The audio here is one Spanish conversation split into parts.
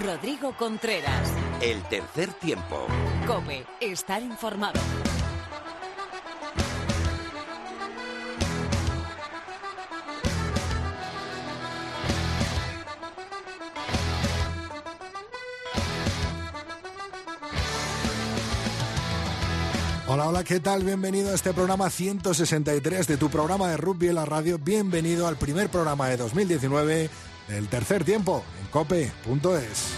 Rodrigo Contreras. El tercer tiempo. Cope, estar informado. Hola, hola, ¿qué tal? Bienvenido a este programa 163 de tu programa de rugby en la radio. Bienvenido al primer programa de 2019 del tercer tiempo cope.es.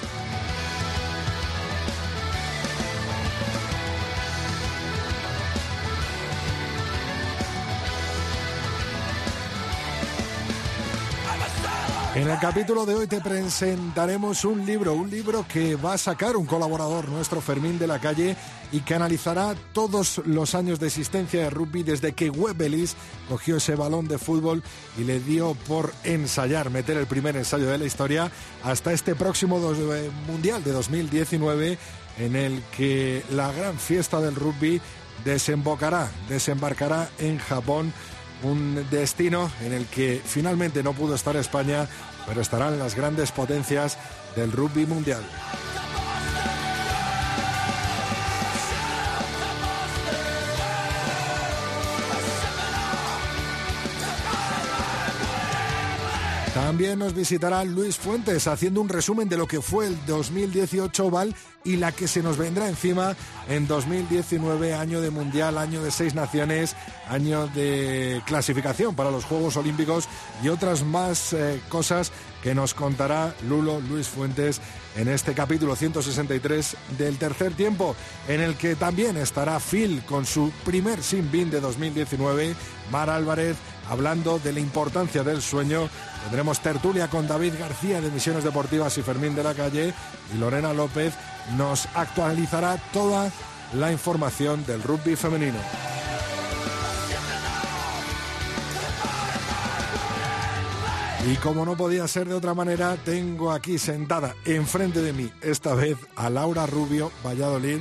En el capítulo de hoy te presentaremos un libro, un libro que va a sacar un colaborador nuestro, Fermín de la Calle, y que analizará todos los años de existencia de rugby desde que Webelis cogió ese balón de fútbol y le dio por ensayar, meter el primer ensayo de la historia, hasta este próximo eh, Mundial de 2019, en el que la gran fiesta del rugby desembocará, desembarcará en Japón un destino en el que finalmente no pudo estar España, pero estarán las grandes potencias del rugby mundial. También nos visitará Luis Fuentes haciendo un resumen de lo que fue el 2018 Oval y la que se nos vendrá encima en 2019, año de Mundial, año de seis naciones, año de clasificación para los Juegos Olímpicos y otras más eh, cosas que nos contará Lulo Luis Fuentes en este capítulo 163 del tercer tiempo, en el que también estará Phil con su primer sin bin de 2019, Mar Álvarez hablando de la importancia del sueño. Tendremos tertulia con David García de Misiones Deportivas y Fermín de la Calle y Lorena López nos actualizará toda la información del rugby femenino. Y como no podía ser de otra manera, tengo aquí sentada enfrente de mí, esta vez a Laura Rubio, Valladolid,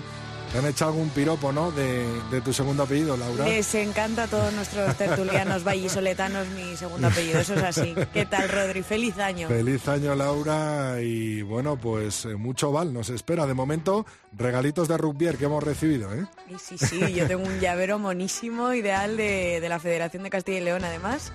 te han echado algún piropo, ¿no? De, tu segundo apellido, Laura. Les encanta a todos nuestros tertulianos vallisoletanos mi segundo apellido, eso es así. ¿Qué tal, Rodri? Feliz año. Feliz año, Laura. Y bueno, pues eh, mucho val nos espera. De momento, regalitos de rugby que hemos recibido, ¿eh? Sí, sí, sí. Yo tengo un llavero monísimo, ideal de, de la Federación de Castilla y León, además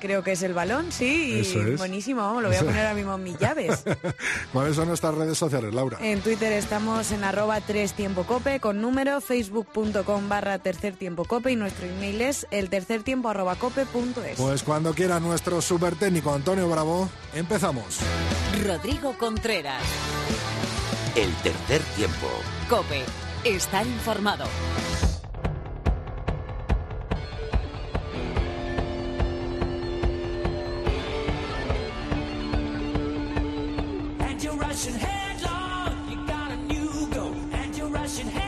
creo que es el balón, sí, buenísimo, lo voy a poner ahora mismo en mis llaves. ¿Cuáles son nuestras redes sociales, Laura? En Twitter estamos en arroba tres tiempo cope con número, facebook.com barra tercer tiempo cope y nuestro email es el tercer tiempo arroba cope punto es. Pues cuando quiera nuestro super técnico Antonio Bravo, empezamos. Rodrigo Contreras. El tercer tiempo. Cope, estar informado. you're rushing headlong. You got a new go, and you're rushing headlong.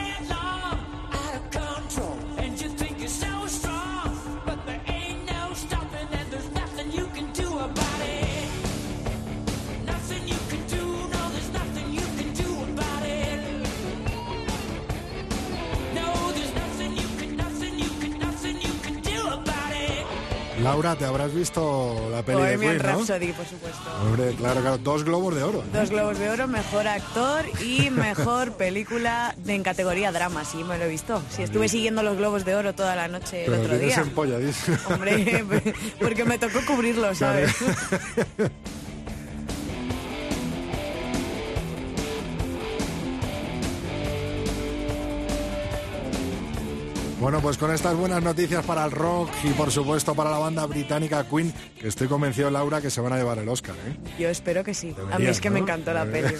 Laura, te habrás visto la peli de Queen, Rhapsody, por supuesto. Hombre, claro, claro, dos globos de oro. Dos globos de oro, mejor actor y mejor película en categoría drama, sí, me lo he visto. Sí, estuve siguiendo los globos de oro toda la noche el otro día. Hombre, porque me tocó cubrirlo, ¿sabes? Bueno, pues con estas buenas noticias para el rock y por supuesto para la banda británica Queen, que estoy convencido, Laura, que se van a llevar el Oscar. ¿eh? Yo espero que sí. a mí es que me encantó la peli.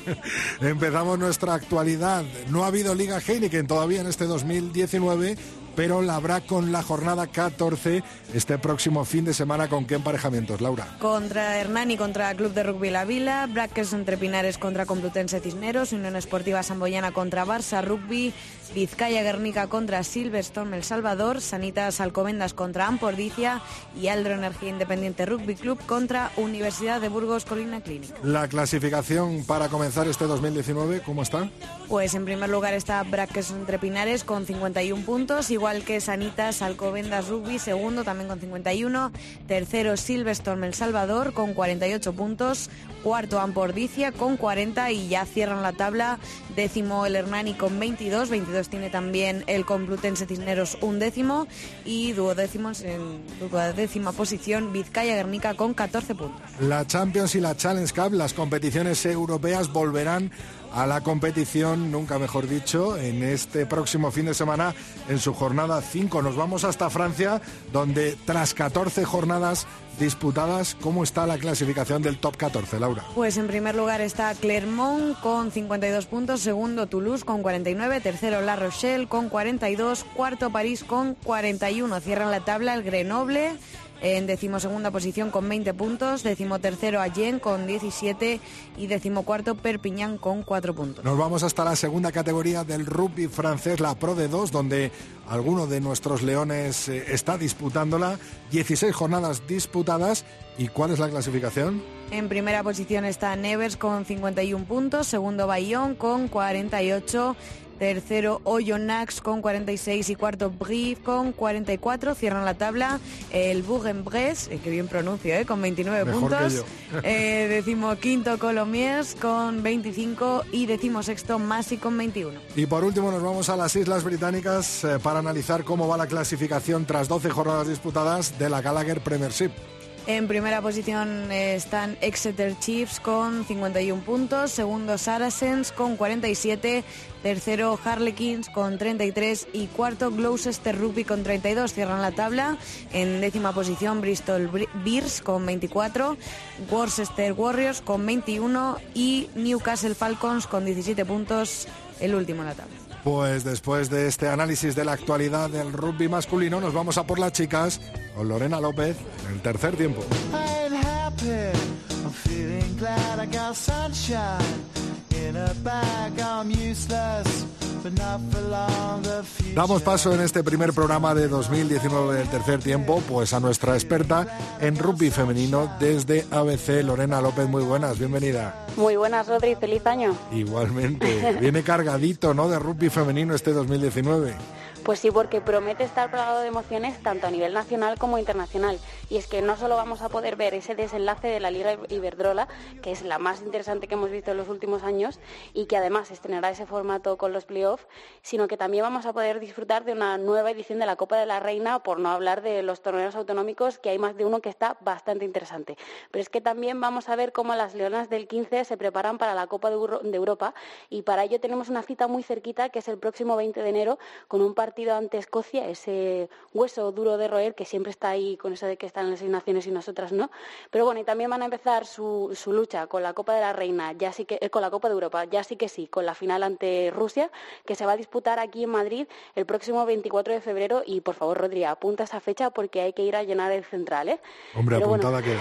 Empezamos nuestra actualidad. No ha habido Liga Heineken todavía en este 2019 pero la habrá con la jornada 14 este próximo fin de semana. ¿Con qué emparejamientos, Laura? Contra Hernani, contra Club de Rugby La Vila, Braques entre Pinares contra Complutense Cisneros, Unión Esportiva Samboyana contra Barça Rugby, Vizcaya Guernica contra Silverstone El Salvador, Sanitas Alcobendas contra Ampordicia y Aldro Energía Independiente Rugby Club contra Universidad de Burgos Colina Clínica. La clasificación para comenzar este 2019, ¿cómo está? Pues en primer lugar está Braques entre Pinares con 51 puntos, igual igual que Sanitas Alcobendas Rugby, segundo también con 51, tercero Silverstone El Salvador con 48 puntos, cuarto Ampordicia con 40 y ya cierran la tabla, décimo el Hernani con 22, 22 tiene también el Complutense Cisneros un décimo y duodécimos en duodécima posición Vizcaya Guernica con 14 puntos. La Champions y la Challenge Cup, las competiciones europeas volverán a la competición, nunca mejor dicho, en este próximo fin de semana en su jornada 5. Nos vamos hasta Francia, donde tras 14 jornadas disputadas, ¿cómo está la clasificación del top 14, Laura? Pues en primer lugar está Clermont con 52 puntos, segundo Toulouse con 49, tercero La Rochelle con 42, cuarto París con 41. Cierran la tabla el Grenoble en decimosegunda posición con 20 puntos, decimotercero Allen con 17 y decimocuarto Perpiñán con 4 puntos. Nos vamos hasta la segunda categoría del rugby francés, la Pro de 2, donde alguno de nuestros leones eh, está disputándola. 16 jornadas disputadas. ¿Y cuál es la clasificación? En primera posición está Nevers con 51 puntos, segundo Bayón con 48 Tercero, Oyonnax con 46 y cuarto, Brief con 44. Cierran la tabla el Bourg-en-Bresse, eh, que bien pronuncio, eh, con 29 puntos. eh, decimo quinto, Colomiers con 25 y decimo sexto, Masi con 21. Y por último nos vamos a las Islas Británicas eh, para analizar cómo va la clasificación tras 12 jornadas disputadas de la Gallagher Premiership. En primera posición están Exeter Chiefs con 51 puntos, segundo Saracens con 47, tercero Harlequins con 33 y cuarto Gloucester Rugby con 32. Cierran la tabla. En décima posición Bristol Bears con 24, Worcester Warriors con 21 y Newcastle Falcons con 17 puntos, el último en la tabla. Pues después de este análisis de la actualidad del rugby masculino, nos vamos a por las chicas con Lorena López en el tercer tiempo. Damos paso en este primer programa de 2019 del tercer tiempo, pues a nuestra experta en rugby femenino desde ABC, Lorena López. Muy buenas, bienvenida. Muy buenas, Rodri, feliz año. Igualmente, viene cargadito, ¿no? De rugby femenino este 2019. Pues sí, porque promete estar plagado de emociones tanto a nivel nacional como internacional. Y es que no solo vamos a poder ver ese desenlace de la Liga Iberdrola, que es la más interesante que hemos visto en los últimos años y que además estrenará ese formato con los playoffs, sino que también vamos a poder disfrutar de una nueva edición de la Copa de la Reina, por no hablar de los torneos autonómicos, que hay más de uno que está bastante interesante. Pero es que también vamos a ver cómo las Leonas del 15 se preparan para la Copa de Europa y para ello tenemos una cita muy cerquita, que es el próximo 20 de enero, con un partido ante Escocia, ese hueso duro de roer que siempre está ahí con eso de que están las seis naciones y nosotras no. Pero bueno, y también van a empezar su, su lucha con la Copa de la Reina, ya sí que, eh, con la Copa de Europa, ya sí que sí, con la final ante Rusia, que se va a disputar aquí en Madrid el próximo 24 de febrero. Y por favor, Rodri, apunta esa fecha porque hay que ir a llenar el central. ¿eh? Hombre, apuntada que.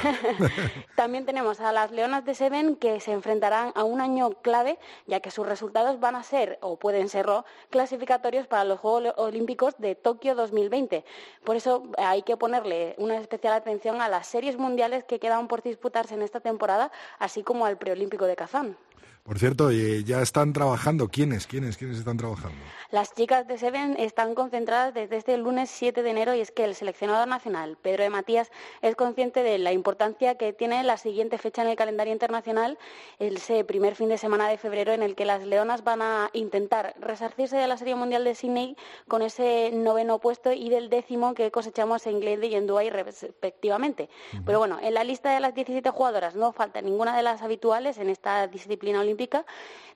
también tenemos a las Leonas de Seven que se enfrentarán a un año clave, ya que sus resultados van a ser, o pueden ser, clasificatorios para los Juegos Olímpicos de Tokio 2020. Por eso hay que ponerle una especial atención a las series mundiales que quedan por disputarse en esta temporada, así como al preolímpico de Kazán. Por cierto, ya están trabajando. ¿Quiénes? ¿Quiénes? ¿Quiénes están trabajando? Las chicas de Seven están concentradas desde este lunes 7 de enero y es que el seleccionador nacional, Pedro de Matías, es consciente de la importancia que tiene la siguiente fecha en el calendario internacional, ese primer fin de semana de febrero en el que las leonas van a intentar resarcirse de la Serie Mundial de Sydney con ese noveno puesto y del décimo que cosechamos en Glade y en Dubai respectivamente. Pero bueno, en la lista de las 17 jugadoras no falta ninguna de las habituales en esta disciplina olímpica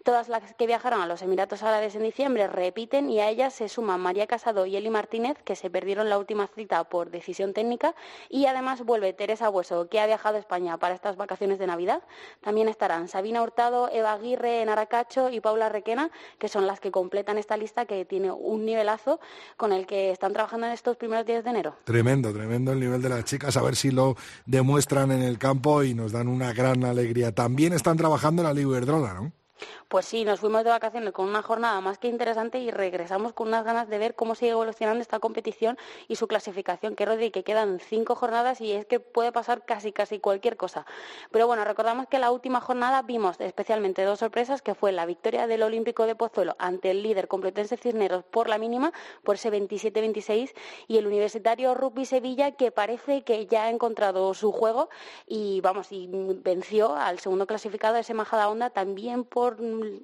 Todas las que viajaron a los Emiratos Árabes en diciembre repiten y a ellas se suman María Casado y Eli Martínez, que se perdieron la última cita por decisión técnica, y además vuelve Teresa Hueso, que ha viajado a España para estas vacaciones de Navidad. También estarán Sabina Hurtado, Eva Aguirre en Aracacho y Paula Requena, que son las que completan esta lista que tiene un nivelazo con el que están trabajando en estos primeros días de enero. Tremendo, tremendo el nivel de las chicas, a ver si lo demuestran en el campo y nos dan una gran alegría. También están trabajando en la Liberdrola, ¿no? Pues sí, nos fuimos de vacaciones con una jornada más que interesante y regresamos con unas ganas de ver cómo sigue evolucionando esta competición y su clasificación. Que Rodri, que quedan cinco jornadas y es que puede pasar casi casi cualquier cosa. Pero bueno, recordamos que la última jornada vimos especialmente dos sorpresas, que fue la victoria del Olímpico de Pozuelo ante el líder complutense Cisneros por la mínima, por ese 27-26, y el Universitario Rugby Sevilla, que parece que ya ha encontrado su juego y vamos, y venció al segundo clasificado, ese Majada Onda, también por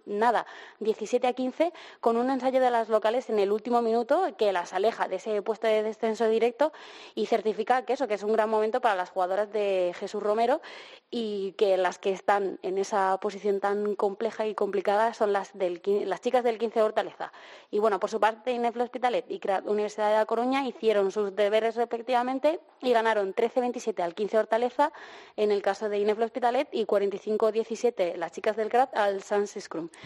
nada, 17 a 15, con un ensayo de las locales en el último minuto que las aleja de ese puesto de descenso directo y certifica que eso, que es un gran momento para las jugadoras de Jesús Romero y que las que están en esa posición tan compleja y complicada son las, del, las chicas del 15 de Hortaleza. Y bueno, por su parte, Ineflo Hospitalet y Universidad de La Coruña hicieron sus deberes respectivamente y ganaron 13-27 al 15 de Hortaleza en el caso de Ineflo Hospitalet y 45-17 las chicas del CRAT al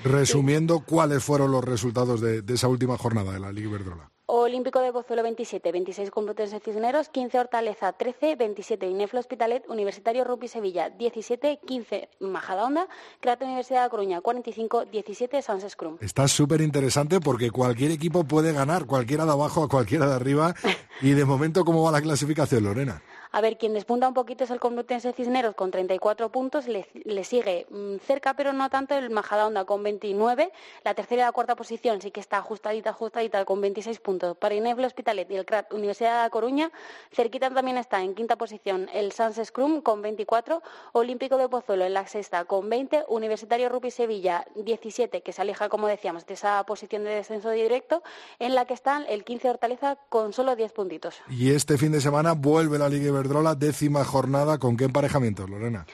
Resumiendo, ¿cuáles fueron los resultados de, esa última jornada de la Liga Iberdrola? Olímpico de Pozuelo 27, 26 Complutense Cisneros, 15 Hortaleza, 13, 27 Ineflo Hospitalet, Universitario Rugby Sevilla, 17, 15 Majadahonda, Crato Universidad de Coruña, 45, 17 Sans Scrum. Está súper interesante porque cualquier equipo puede ganar, cualquiera de abajo a cualquiera de arriba. y de momento, ¿cómo va la clasificación, Lorena? A ver, quien despunta un poquito es el Complutense Cisneros con 34 puntos, le, sigue mm, cerca pero no tanto el Majadahonda con 29, la tercera y la cuarta posición sí que está ajustadita, ajustadita con 26 puntos para Inefle Hospitalet y el CRAT Universidad de La Coruña, cerquita también está en quinta posición el Sans Scrum con 24, Olímpico de Pozuelo en la sexta con 20, Universitario Rupi Sevilla 17, que se aleja como decíamos de esa posición de descenso directo, en la que están el 15 Hortaleza con solo 10 puntitos. Y este fin de semana vuelve la Liga Iberdrola, décima jornada. ¿Con qué emparejamientos, Lorena?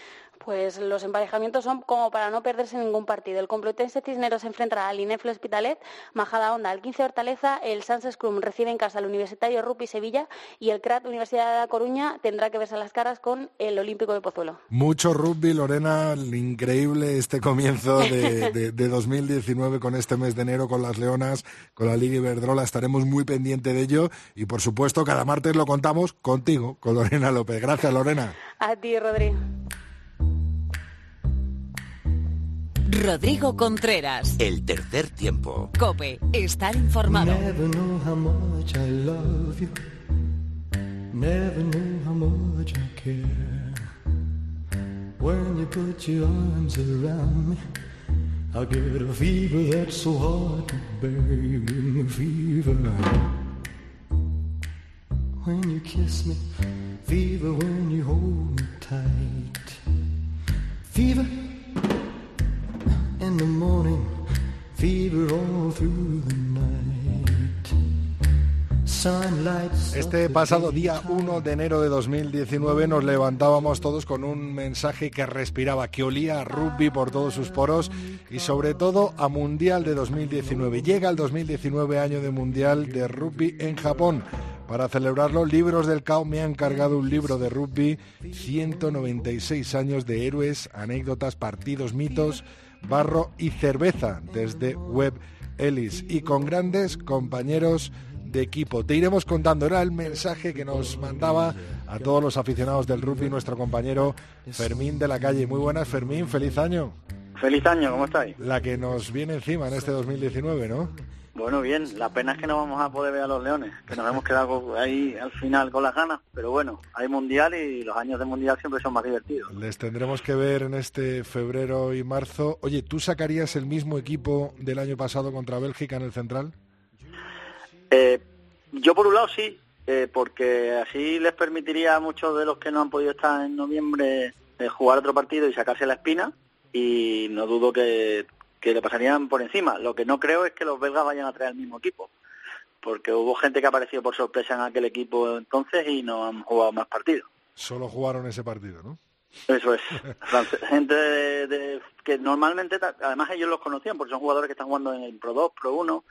Pues los emparejamientos son como para no perderse ningún partido. El Complutense Cisneros se enfrentará al Ineflo Hospitalet, Majada Onda al 15 Hortaleza, el Sans Scrum recibe en casa al Universitario Rupi Sevilla y el CRAT Universidad de La Coruña tendrá que verse las caras con el Olímpico de Pozuelo. Mucho rugby, Lorena, increíble este comienzo de, de 2019 con este mes de enero con las Leonas, con la Liga Iberdrola, estaremos muy pendientes de ello y por supuesto cada martes lo contamos contigo, con Lorena López. Gracias, Lorena. A ti, Rodri. Rodrigo Contreras. El tercer tiempo. Cope, estar informado. Never know how much I love you. Never know how much I care. When you put your arms around me, I get a fever that's so hard to bear. Fever. When you kiss me, fever when you hold me tight. Fever. Este pasado día 1 de enero de 2019 nos levantábamos todos con un mensaje que respiraba, que olía a rugby por todos sus poros y sobre todo a Mundial de 2019. Llega el 2019 año de Mundial de Rugby en Japón. Para celebrarlo, Libros del Cao me han cargado un libro de rugby, 196 años de héroes, anécdotas, partidos, mitos barro y cerveza desde Web Ellis y con grandes compañeros de equipo. Te iremos contando, era el mensaje que nos mandaba a todos los aficionados del rugby nuestro compañero Fermín de la calle. Muy buenas, Fermín, feliz año. Feliz año, ¿cómo estáis? La que nos viene encima en este 2019, ¿no? Bueno, bien, la pena es que no vamos a poder ver a los Leones, que nos hemos quedado ahí al final con las ganas, pero bueno, hay Mundial y los años de Mundial siempre son más divertidos. Les tendremos que ver en este febrero y marzo. Oye, ¿tú sacarías el mismo equipo del año pasado contra Bélgica en el Central? Eh, yo por un lado sí, eh, porque así les permitiría a muchos de los que no han podido estar en noviembre eh, jugar otro partido y sacarse la espina y no dudo que que le pasarían por encima. Lo que no creo es que los belgas vayan a traer el mismo equipo, porque hubo gente que apareció por sorpresa en aquel equipo entonces y no han jugado más partidos. Solo jugaron ese partido, ¿no? Eso es. gente de, que normalmente, además ellos los conocían, porque son jugadores que están jugando en el Pro 2, Pro 1,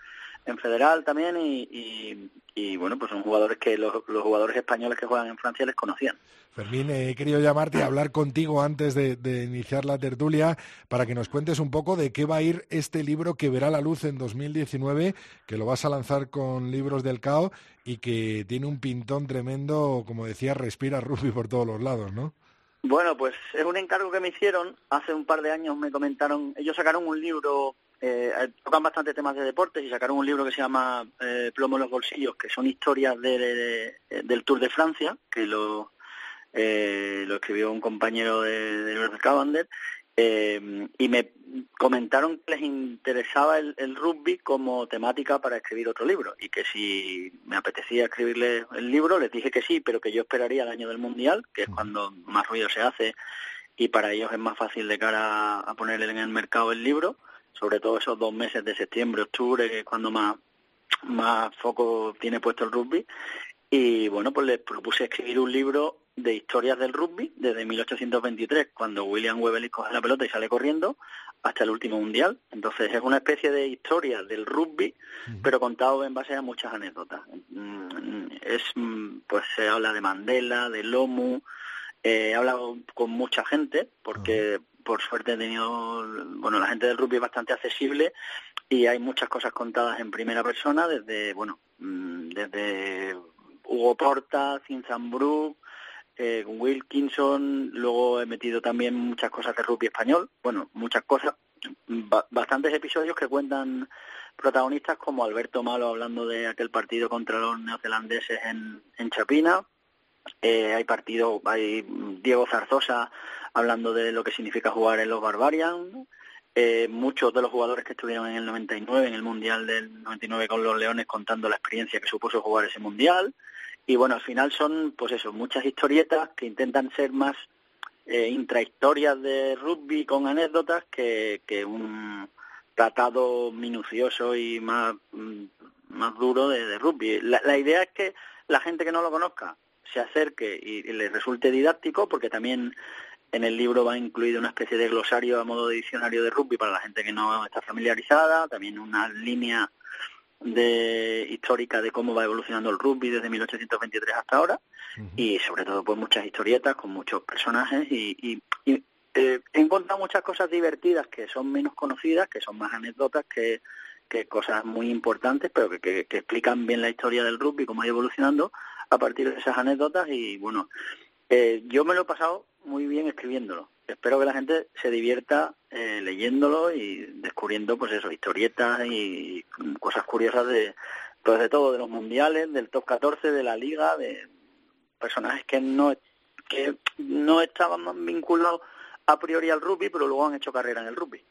en Federal también, y, y bueno, pues son jugadores que los, jugadores españoles que juegan en Francia les conocían. Fermín, he querido llamarte y hablar contigo antes de, iniciar la tertulia para que nos cuentes un poco de qué va a ir este libro que verá la luz en 2019, que lo vas a lanzar con Libros del Cao y que tiene un pintón tremendo, como decía, respira rugby por todos los lados, ¿no? Bueno, pues es un encargo que me hicieron. Hace un par de años me comentaron, ellos sacaron un libro, eh, tocan bastante temas de deportes y sacaron un libro que se llama eh, Plomo en los bolsillos, que son historias de, de- de- del Tour de Francia, que lo, eh, lo escribió un compañero de, Norbert Cavander, eh, y me comentaron que les interesaba el, el rugby como temática para escribir otro libro y que si me apetecía escribirle el libro les dije que sí, pero que yo esperaría el año del mundial, que es cuando más ruido se hace y para ellos es más fácil de cara a ponerle en el mercado el libro, sobre todo esos dos meses de septiembre, octubre, que es cuando más más foco tiene puesto el rugby y bueno, pues les propuse escribir un libro de historias del rugby desde 1823, cuando William Webley coge la pelota y sale corriendo, hasta el último mundial. Entonces es una especie de historia del rugby, pero contado en base a muchas anécdotas. Mm, Es, mm, pues se habla de Mandela, de Lomu, eh, he hablado con mucha gente, porque por suerte he tenido, bueno, la gente del rugby es bastante accesible y hay muchas cosas contadas en primera persona, desde, bueno, mm, desde Hugo Porta, Zinzambrook, eh, Wilkinson, luego he metido también muchas cosas de rugby español, bueno, muchas cosas, ba- bastantes episodios que cuentan protagonistas como Alberto Malo hablando de aquel partido contra los neozelandeses en, en Chapina, eh, hay partido, hay Diego Zarzosa hablando de lo que significa jugar en los Barbarians, eh, muchos de los jugadores que estuvieron en el 99, en el Mundial del 99 con los Leones, contando la experiencia que supuso jugar ese Mundial. Y bueno, al final son, pues eso, muchas historietas que intentan ser más eh, intrahistorias de rugby con anécdotas que, que un tratado minucioso y más, mm, más duro de, rugby. La, idea es que la gente que no lo conozca se acerque y le resulte didáctico, porque también en el libro va incluido una especie de glosario a modo de diccionario de rugby para la gente que no está familiarizada, también una línea de histórica de cómo va evolucionando el rugby desde 1823 hasta ahora. Y sobre todo pues muchas historietas con muchos personajes y, y- y, eh, he encontrado muchas cosas divertidas que son menos conocidas, que son más anécdotas que, que cosas muy importantes, pero que, que- que explican bien la historia del rugby, cómo ha ido evolucionando a partir de esas anécdotas. Y bueno, eh, yo me lo he pasado muy bien escribiéndolo. Espero que la gente se divierta eh, leyéndolo y descubriendo, pues eso, historietas y cosas curiosas de, pues de todo, de los mundiales, del top 14, de la liga, de personajes que no que no estaban vinculados a priori al rugby, pero luego han hecho carrera en el rugby.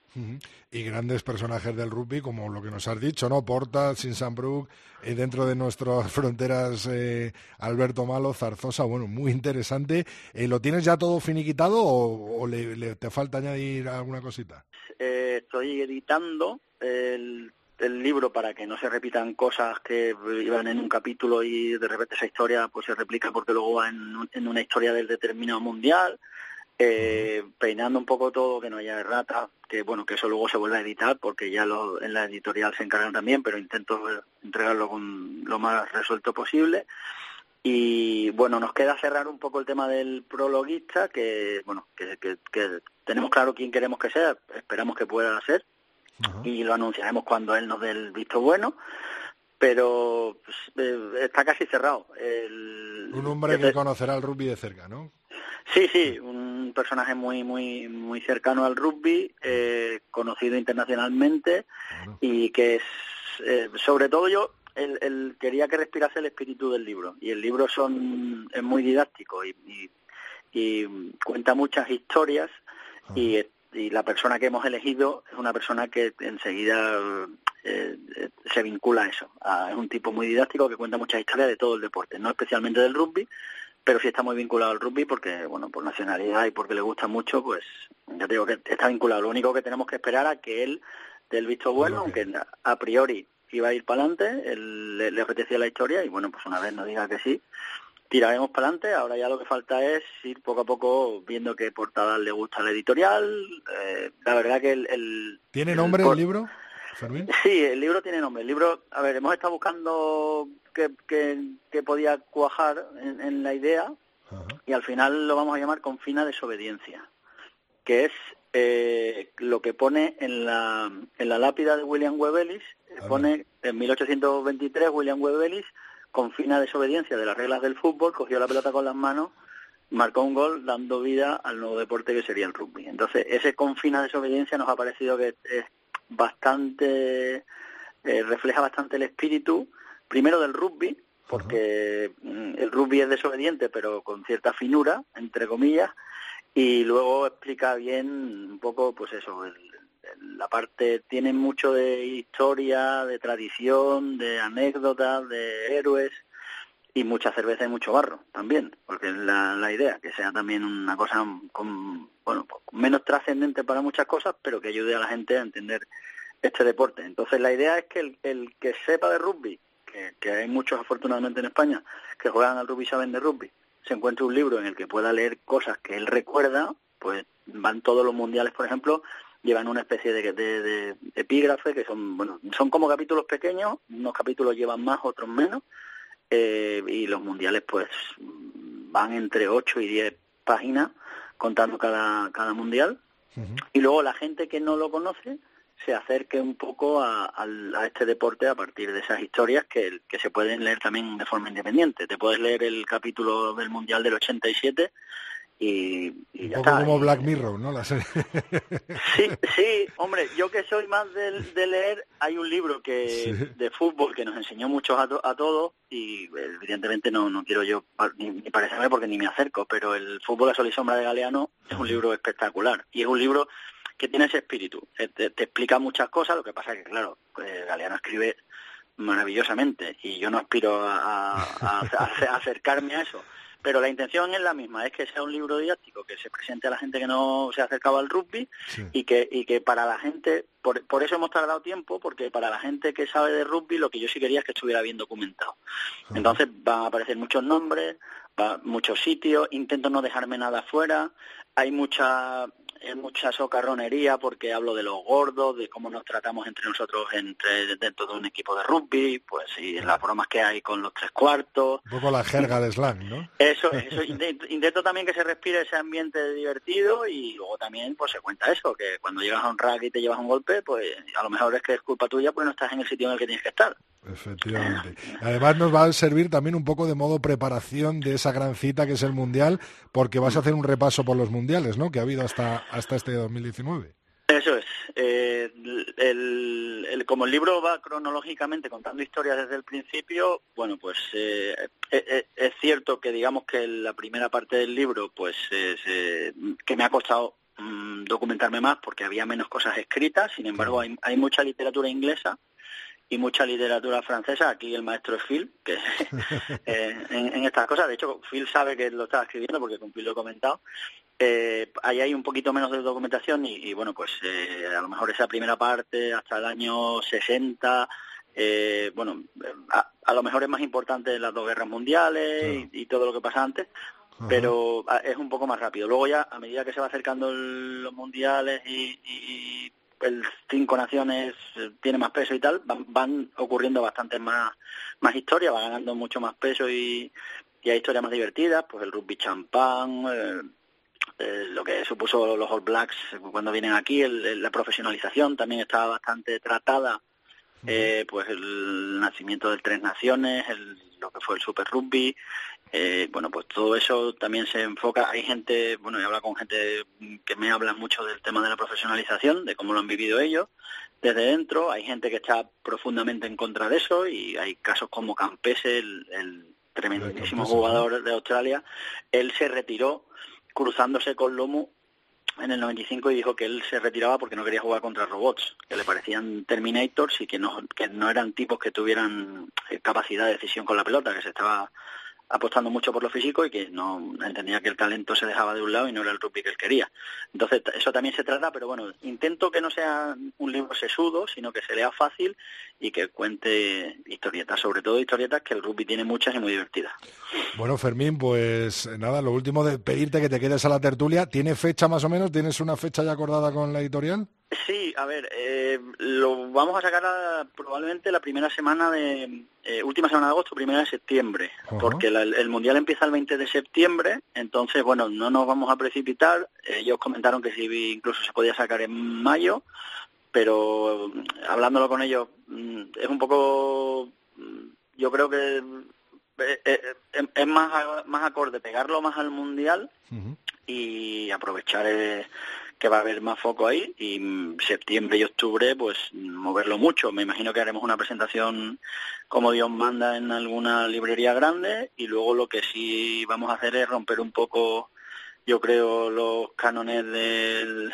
Y grandes personajes del rugby, como lo que nos has dicho, ¿no? Porta, Sinsanbrook, eh, dentro de nuestras fronteras, eh, Alberto Malo, Zarzosa, bueno, muy interesante. Eh, ¿Lo tienes ya todo finiquitado o, o le, le- te falta añadir alguna cosita? Eh, estoy editando el, el libro para que no se repitan cosas que iban en un capítulo y de repente esa historia pues se replica porque luego va en, un- en una historia del determinado mundial. Eh, peinando un poco todo, que no haya erratas, que bueno, que eso luego se vuelva a editar porque ya lo, en la editorial se encargan también, pero intento entregarlo con lo más resuelto posible. Y bueno, nos queda cerrar un poco el tema del prologuista, que bueno, que, que- que tenemos claro quién queremos que sea, esperamos que pueda ser, y lo anunciaremos cuando él nos dé el visto bueno, pero pues, eh, está casi cerrado. El- Un hombre que te- conocerá el rugby de cerca, ¿no? Sí, sí, un personaje muy muy muy cercano al rugby, eh, conocido internacionalmente y que es, eh, sobre todo yo, el, el- quería que respirase el espíritu del libro. Y el libro son es muy didáctico y, y- y cuenta muchas historias y, y la persona que hemos elegido es una persona que enseguida eh, eh, se vincula a eso. A- es un tipo muy didáctico que cuenta muchas historias de todo el deporte, no especialmente del rugby, pero sí está muy vinculado al rugby porque, bueno, por nacionalidad y porque le gusta mucho, pues ya te digo que está vinculado. Lo único que tenemos que esperar a que él dé el visto bueno, aunque a priori iba a ir para adelante, él le, le apetecía la historia y, bueno, pues una vez nos diga que sí, tiraremos para adelante. Ahora ya lo que falta es ir poco a poco viendo qué portada le gusta la editorial. Eh, la verdad que el... el- ¿Tiene el nombre por- el libro, Fermín? Sí, el libro tiene nombre. El libro, a ver, hemos estado buscando qué, qué- qué podía cuajar en, en la idea y al final lo vamos a llamar Confina desobediencia, que es eh, lo que pone en la, en la lápida de William Webelis, pone en 1823 William Webelis confina desobediencia de las reglas del fútbol, cogió la pelota con las manos marcó un gol dando vida al nuevo deporte que sería el rugby. Entonces, ese confina desobediencia nos ha parecido que es bastante, eh, refleja bastante el espíritu, primero del rugby, porque mm, el rugby es desobediente, pero con cierta finura, entre comillas, y luego explica bien un poco, pues eso, la parte tiene mucho de historia, de tradición, de anécdotas, de héroes y mucha cerveza y mucho barro también, porque es la, la idea, que sea también una cosa con, bueno, menos trascendente para muchas cosas, pero que ayude a la gente a entender este deporte. Entonces la idea es que el, el que sepa de rugby, que, que, hay muchos afortunadamente en España que juegan al rugby y saben de rugby, se encuentre un libro en el que pueda leer cosas que él recuerda, pues van todos los mundiales, por ejemplo, llevan una especie de, de, de epígrafe que son, bueno, son como capítulos pequeños, unos capítulos llevan más, otros menos, eh, y los mundiales pues van entre 8 y 10 páginas contando cada, cada mundial. Y luego la gente que no lo conoce se acerque un poco a, a, este deporte a partir de esas historias que, que, se pueden leer también de forma independiente. Te puedes leer el capítulo del Mundial del 87 y, y Un ya poco está. como Black Mirror, ¿no? La serie. Sí, sí, hombre, yo que soy más de, de leer, hay un libro que Sí. de fútbol que nos enseñó mucho a, to- a todos y evidentemente no, no quiero yo ni, ni parecerme porque ni me acerco, pero el fútbol a sol y sombra de Galeano es un libro espectacular y es un libro que tiene ese espíritu, Eh, te, te explica muchas cosas, lo que pasa que claro, eh, Galeano escribe maravillosamente y yo no aspiro a, a- a- a acercarme a eso. Pero la intención es la misma, es que sea un libro didáctico, que se presente a la gente que no se acercaba al rugby Sí. y que y que para la gente por, por eso hemos tardado tiempo porque para la gente que sabe de rugby lo que yo sí quería es que estuviera bien documentado entonces van a aparecer muchos nombres va- muchos sitios intento no dejarme nada fuera hay mucha eh, mucha socarronería porque hablo de los gordos de cómo nos tratamos entre nosotros entre dentro de un equipo de rugby pues y las bromas que hay con los tres cuartos Un poco la jerga de slang, ¿no? eso, eso intento, intento también que se respire ese ambiente divertido y luego también pues se cuenta eso, que cuando llegas a un rack y te llevas un golpe, pues a lo mejor es que es culpa tuya pues no estás en el sitio en el que tienes que estar. Efectivamente. Además nos va a servir también un poco de modo preparación de esa gran cita que es el Mundial, porque vas a hacer un repaso por los Mundiales, ¿no? Que ha habido hasta, hasta este 2019. Eso es. Eh, el, el- como el libro va cronológicamente contando historias desde el principio, bueno, pues eh, eh, eh, es cierto que digamos que la primera parte del libro, pues eh, se- que me ha costado mm, documentarme más porque había menos cosas escritas, sin embargo hay, hay mucha literatura inglesa y mucha literatura francesa. Aquí el maestro es Phil, que eh, en, en estas cosas, de hecho Phil sabe que lo estaba escribiendo porque con Phil lo he comentado. Eh, ahí hay un poquito menos de documentación y, y, bueno, pues eh, a lo mejor esa primera parte hasta el año 60, eh, bueno, a, a, lo mejor es más importante las dos guerras mundiales Claro. y, y todo lo que pasa antes, Ajá. pero es un poco más rápido. Luego ya, a medida que se va acercando el- los mundiales y, y el cinco naciones tiene más peso y tal, van, van ocurriendo bastantes más, más historias, va ganando mucho más peso y, y hay historias más divertidas, pues el rugby champán, eh, eh, lo que supuso los All Blacks cuando vienen aquí, el- la profesionalización también estaba bastante tratada, eh, pues el nacimiento del Tres Naciones, el- lo que fue el Super Rugby, eh, bueno, pues todo eso también se enfoca, hay gente, bueno, he hablado con gente que me habla mucho del tema de la profesionalización, de cómo lo han vivido ellos desde dentro, hay gente que está profundamente en contra de eso y hay casos como Campese, el, el tremendísimo jugador de Australia, él se retiró cruzándose con Lomu en el 95 y dijo que él se retiraba porque no quería jugar contra robots, que le parecían Terminators y que no, que no eran tipos que tuvieran capacidad de decisión con la pelota, que se estaba apostando mucho por lo físico y que no entendía que el talento se dejaba de un lado y no era el rugby que él quería. Entonces, eso también se trata, pero bueno, intento que no sea un libro sesudo, sino que se lea fácil y que cuente historietas, sobre todo historietas que el rugby tiene muchas y muy divertidas. Bueno, Fermín, pues nada, lo último de pedirte que te quedes a la tertulia. ¿Tiene fecha más o menos? ¿Tienes una fecha ya acordada con la editorial? Sí, a ver, eh, lo vamos a sacar a- probablemente la primera semana de, eh, última semana de agosto, primera de septiembre, porque la- el Mundial empieza el 20 de septiembre, entonces, bueno, no nos vamos a precipitar. Ellos comentaron que si incluso se podía sacar en mayo, pero mm, hablándolo con ellos, mm, es un poco, mm, yo creo que eh, eh, eh, es más, más acorde pegarlo más al mundial y aprovechar eh, que va a haber más foco ahí y septiembre y octubre pues moverlo mucho. Me imagino que haremos una presentación como Dios manda en alguna librería grande y luego lo que sí vamos a hacer es romper un poco, yo creo, los cánones del,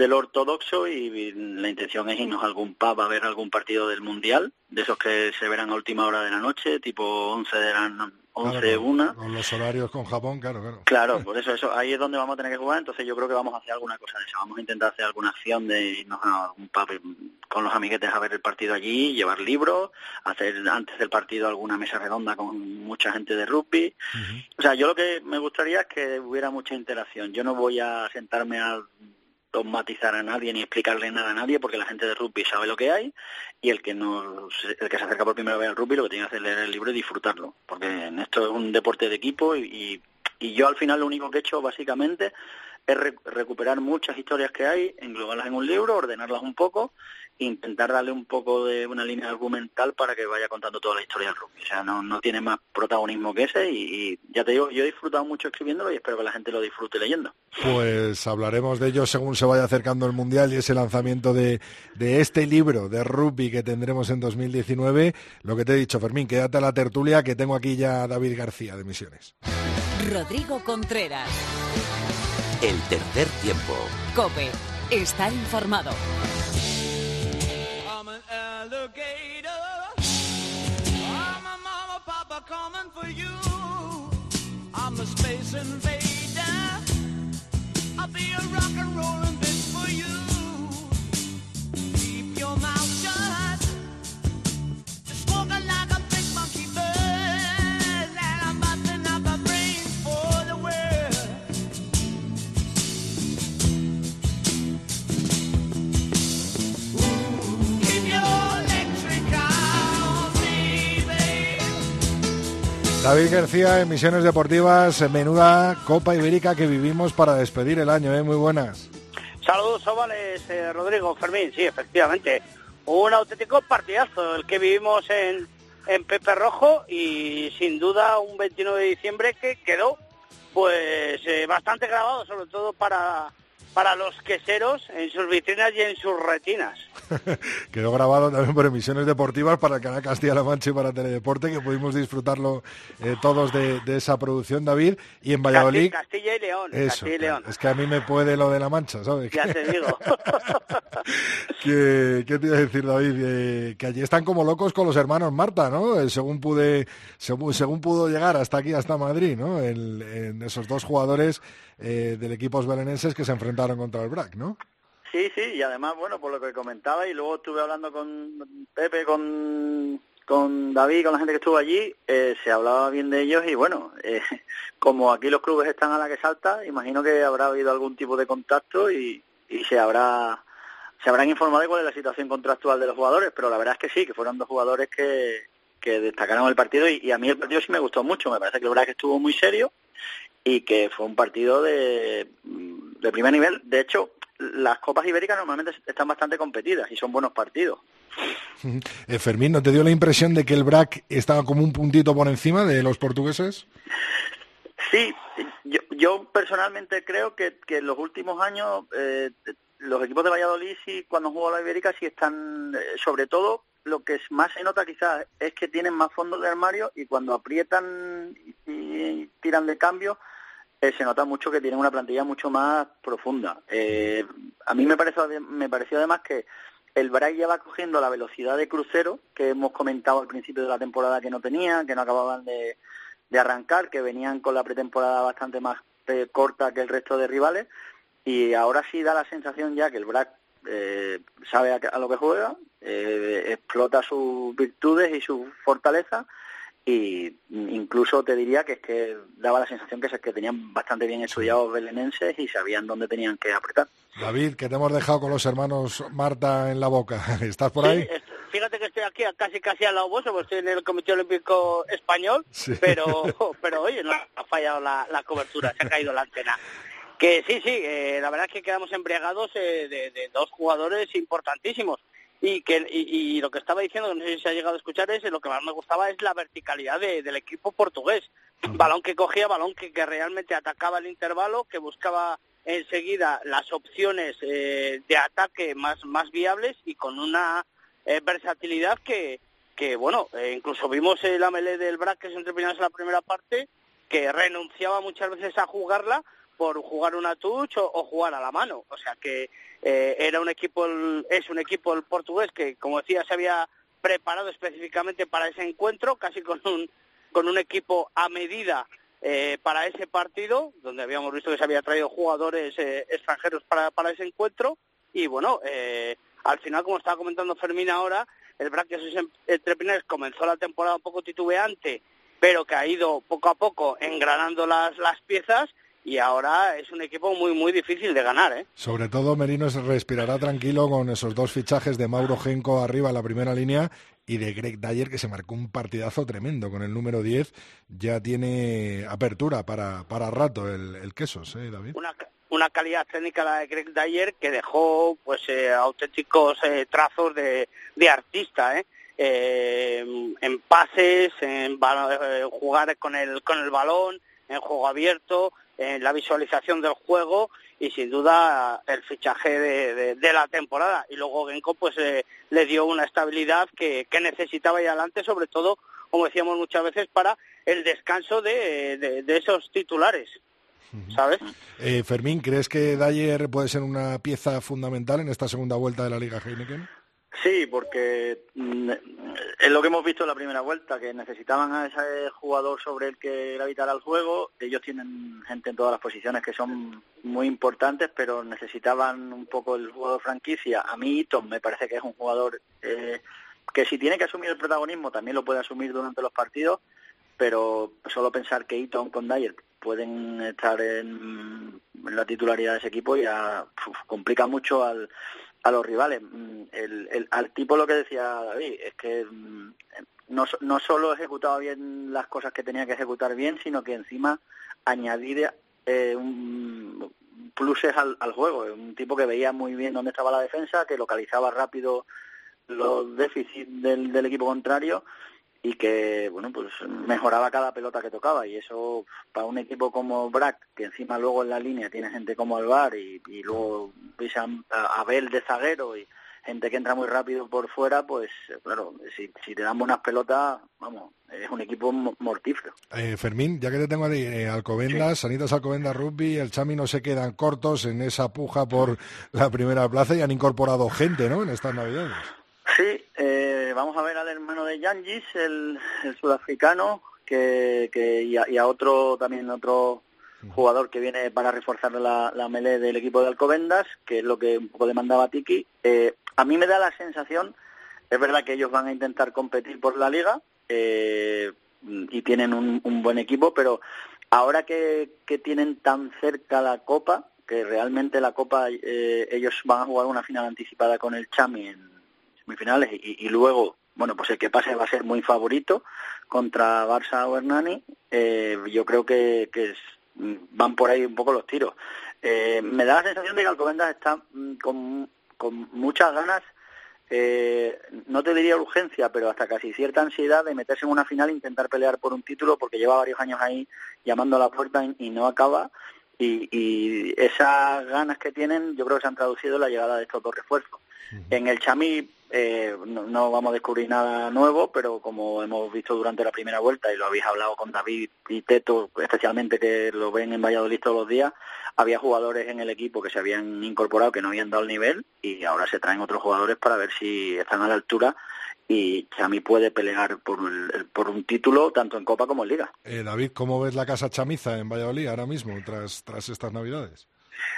del ortodoxo y la intención es irnos a algún pub a ver algún partido del mundial, de esos que se verán a última hora de la noche, tipo 11 de la no- 11, Claro, una. Con los horarios con Japón, claro, claro. Claro, por eso, eso, ahí es donde vamos a tener que jugar, entonces yo creo que vamos a hacer alguna cosa de eso, vamos a intentar hacer alguna acción de irnos a algún pub con los amiguetes a ver el partido allí, llevar libros, hacer antes del partido alguna mesa redonda con mucha gente de rugby. O sea, yo lo que me gustaría es que hubiera mucha interacción. Yo no voy a sentarme a dogmatizar a nadie ni explicarle nada a nadie porque la gente de rugby sabe lo que hay y el que no el que se acerca por primera vez al rugby lo que tiene que hacer es leer el libro y disfrutarlo porque en esto es un deporte de equipo y, y, yo al final lo único que he hecho básicamente es re- recuperar muchas historias que hay, englobarlas en un libro, ordenarlas un poco intentar darle un poco de una línea argumental para que vaya contando toda la historia del rugby. O sea, no, no tiene más protagonismo que ese y, y ya te digo, yo he disfrutado mucho escribiéndolo y espero que la gente lo disfrute leyendo. Pues hablaremos de ello según se vaya acercando el Mundial y ese lanzamiento de, de este libro de rugby que tendremos en 2019. Lo que te he dicho, Fermín, quédate a la tertulia que tengo aquí ya a David García de Misiones. Rodrigo Contreras. El tercer tiempo. Cope. Estar informado. Alligator. I'm a mama, papa coming for you. I'm a space invader. I'll be a rock and rollin' bitch for you. David García en Misiones Deportivas, menuda Copa Ibérica que vivimos para despedir el año, ¿eh? Muy buenas. Saludos, Ovales, eh, Rodrigo, Fermín, sí, efectivamente. Un auténtico partidazo el que vivimos en, en Pepe Rojo y sin duda un 29 de diciembre que quedó pues eh, bastante grabado, sobre todo para, para los queseros en sus vitrinas y en sus retinas. Quedó grabado también por emisiones deportivas para el canal Castilla-La Mancha y para Teledeporte, que pudimos disfrutarlo eh, todos de, de esa producción, David. Y en Valladolid... Casti- Castilla y León, Eso, Castilla y León. es que a mí me puede lo de la mancha, ¿sabes? Ya te digo. que, ¿Qué te iba a decir, David? Eh, que allí están como locos con los hermanos Marta, ¿no? Eh, según pude, según, según pudo llegar hasta aquí, hasta Madrid, ¿no? El- en esos dos jugadores eh, del equipo belenenses que se enfrentaron contra el BRAC, ¿no? Sí, sí, y además, bueno, por lo que comentaba, y luego estuve hablando con Pepe, con, con David, con la gente que estuvo allí, eh, se hablaba bien de ellos y bueno, eh, como aquí los clubes están a la que salta, imagino que habrá habido algún tipo de contacto y, y se habrá se habrán informado de cuál es la situación contractual de los jugadores, pero la verdad es que sí, que fueron dos jugadores que, que destacaron el partido y, a mí el partido sí me gustó mucho, me parece que el que estuvo muy serio y que fue un partido de, de primer nivel. De hecho, las copas ibéricas normalmente están bastante competidas y son buenos partidos. Eh, Fermín, ¿no te dio la impresión de que el BRAC estaba como un puntito por encima de los portugueses? Sí, yo, yo personalmente creo que, que en los últimos años eh, los equipos de Valladolid sí, cuando juegan la ibérica sí están, eh, sobre todo lo que más se nota quizás es que tienen más fondos de armario y cuando aprietan y, tiran de cambio eh, se nota mucho que tienen una plantilla mucho más profunda. Eh, a mí me pareció, me pareció además que el Braga ya va cogiendo la velocidad de crucero que hemos comentado al principio de la temporada que no tenían, que no acababan de, de arrancar, que venían con la pretemporada bastante más eh, corta que el resto de rivales y ahora sí da la sensación ya que el BRAC eh, sabe a, a, lo que juega, eh, explota sus virtudes y sus fortalezas y incluso te diría que es que daba la sensación que, es que tenían bastante bien estudiados belenenses y sabían dónde tenían que apretar. David, que te hemos dejado con los hermanos Marta en la boca. ¿Estás por ahí? Fíjate que estoy aquí casi casi al lado vuestro, porque estoy en el Comité Olímpico Español, sí. pero pero oye, no ha fallado la, la, cobertura, se ha caído la antena. Que sí, sí, eh, la verdad es que quedamos embriagados eh, de, de, dos jugadores importantísimos. Y que y, y lo que estaba diciendo, no sé si se ha llegado a escuchar, es lo que más me gustaba es la verticalidad de- del equipo portugués. Balón que cogía, balón que, que realmente atacaba el intervalo, que buscaba enseguida las opciones eh, de ataque más, más viables y con una eh, versatilidad que, que bueno, eh, incluso vimos el amelé del Braques entre Pinares en la primera parte, que renunciaba muchas veces a jugarla por jugar una touch o, o jugar a la mano. O sea que eh, era un equipo, es un equipo el portugués que, como decía, se había preparado específicamente para ese encuentro, casi con un, con un equipo a medida eh, para ese partido, donde habíamos visto que se había traído jugadores eh, extranjeros para, para ese encuentro. Y bueno, eh, al final, como estaba comentando Fermín ahora, el Braques entre Pinares comenzó la temporada un poco titubeante, pero que ha ido poco a poco engranando las, las piezas y ahora es un equipo muy, muy difícil de ganar. ¿eh? Sobre todo Merino se respirará tranquilo con esos dos fichajes de Mauro Genco arriba en la primera línea y de Greg Dyer que se marcó un partidazo tremendo con el número 10. Ya tiene apertura para, para rato el, el Quesos, ¿eh, David? Una, una calidad técnica la de Greg Dyer que dejó pues eh, auténticos eh, trazos de, de artista, ¿eh? Eh, en pases, en jugar con el, con el balón, en juego abierto, en la visualización del juego y sin duda el fichaje de, de- de la temporada. Y luego Genko pues eh, le dio una estabilidad que, que necesitaba ir adelante, sobre todo, como decíamos muchas veces, para el descanso de, de- de esos titulares. ¿Sabes? Eh, Fermín, ¿crees que Dyer puede ser una pieza fundamental en esta segunda vuelta de la Liga Heineken? Sí, porque mm, es lo que hemos visto en la primera vuelta, que necesitaban a ese jugador sobre el que gravitara el juego. Ellos tienen gente en todas las posiciones que son muy importantes, pero necesitaban un poco el jugador franquicia. A mí, Tom, me parece que es un jugador eh, que si tiene que asumir el protagonismo también lo puede asumir durante los partidos, pero solo pensar que Eaton con Dyer pueden estar en, la titularidad de ese equipo ya complica mucho al, a los rivales. Mm, El, el- al tipo lo que decía David es que mm, no, no solo ejecutaba bien las cosas que tenía que ejecutar bien, sino que encima añadir eh, un pluses al, al juego. Un tipo que veía muy bien dónde estaba la defensa, que localizaba rápido los déficits del, del equipo contrario y que bueno pues mejoraba cada pelota que tocaba y eso para un equipo como Brack que encima luego en la línea tiene gente como Alvar y, y luego ves a, Abel de zaguero y gente que entra muy rápido por fuera pues claro si, si te dan buenas pelotas vamos es un equipo mo- mortífero Eh, Fermín, ya que te tengo ahí, eh, Alcobendas, Sanitas Alcobendas Rugby, el Chami no se quedan cortos en esa puja por la primera plaza y han incorporado gente, ¿no?, en estas navidades. Sí, eh, vamos a ver al hermano de Yangis, el, el sudafricano, que, que y, a, y a otro también otro jugador que viene para reforzar la, la melee del equipo de Alcobendas, que es lo que un poco demandaba Tiki. Eh, a mí me da la sensación, es verdad que ellos van a intentar competir por la liga eh, y tienen un, un buen equipo, pero ahora que, que tienen tan cerca la Copa, que realmente la Copa eh, ellos van a jugar una final anticipada con el Chami en semifinales y, y luego, bueno, pues el que pase va a ser muy favorito contra Barça o Hernani. Eh, yo creo que, que es- van por ahí un poco los tiros. Eh, me da la sensación de que Alcobendas está mm, con, con muchas ganas, eh, no te diría urgencia, pero hasta casi cierta ansiedad de meterse en una final e intentar pelear por un título porque lleva varios años ahí llamando a la puerta y, y no acaba. Y, y esas ganas que tienen yo creo que se han traducido en la llegada de estos dos refuerzos. En el Chamí eh, no, no vamos a descubrir nada nuevo, pero como hemos visto durante la primera vuelta y lo habéis hablado con David y Teto, especialmente que lo ven en Valladolid todos los días, había jugadores en el equipo que se habían incorporado que no habían dado el nivel y ahora se traen otros jugadores para ver si están a la altura y Chami puede pelear por, el- por un título tanto en Copa como en Liga. Eh, David, ¿cómo ves la casa chamiza en Valladolid ahora mismo, tras, tras estas navidades?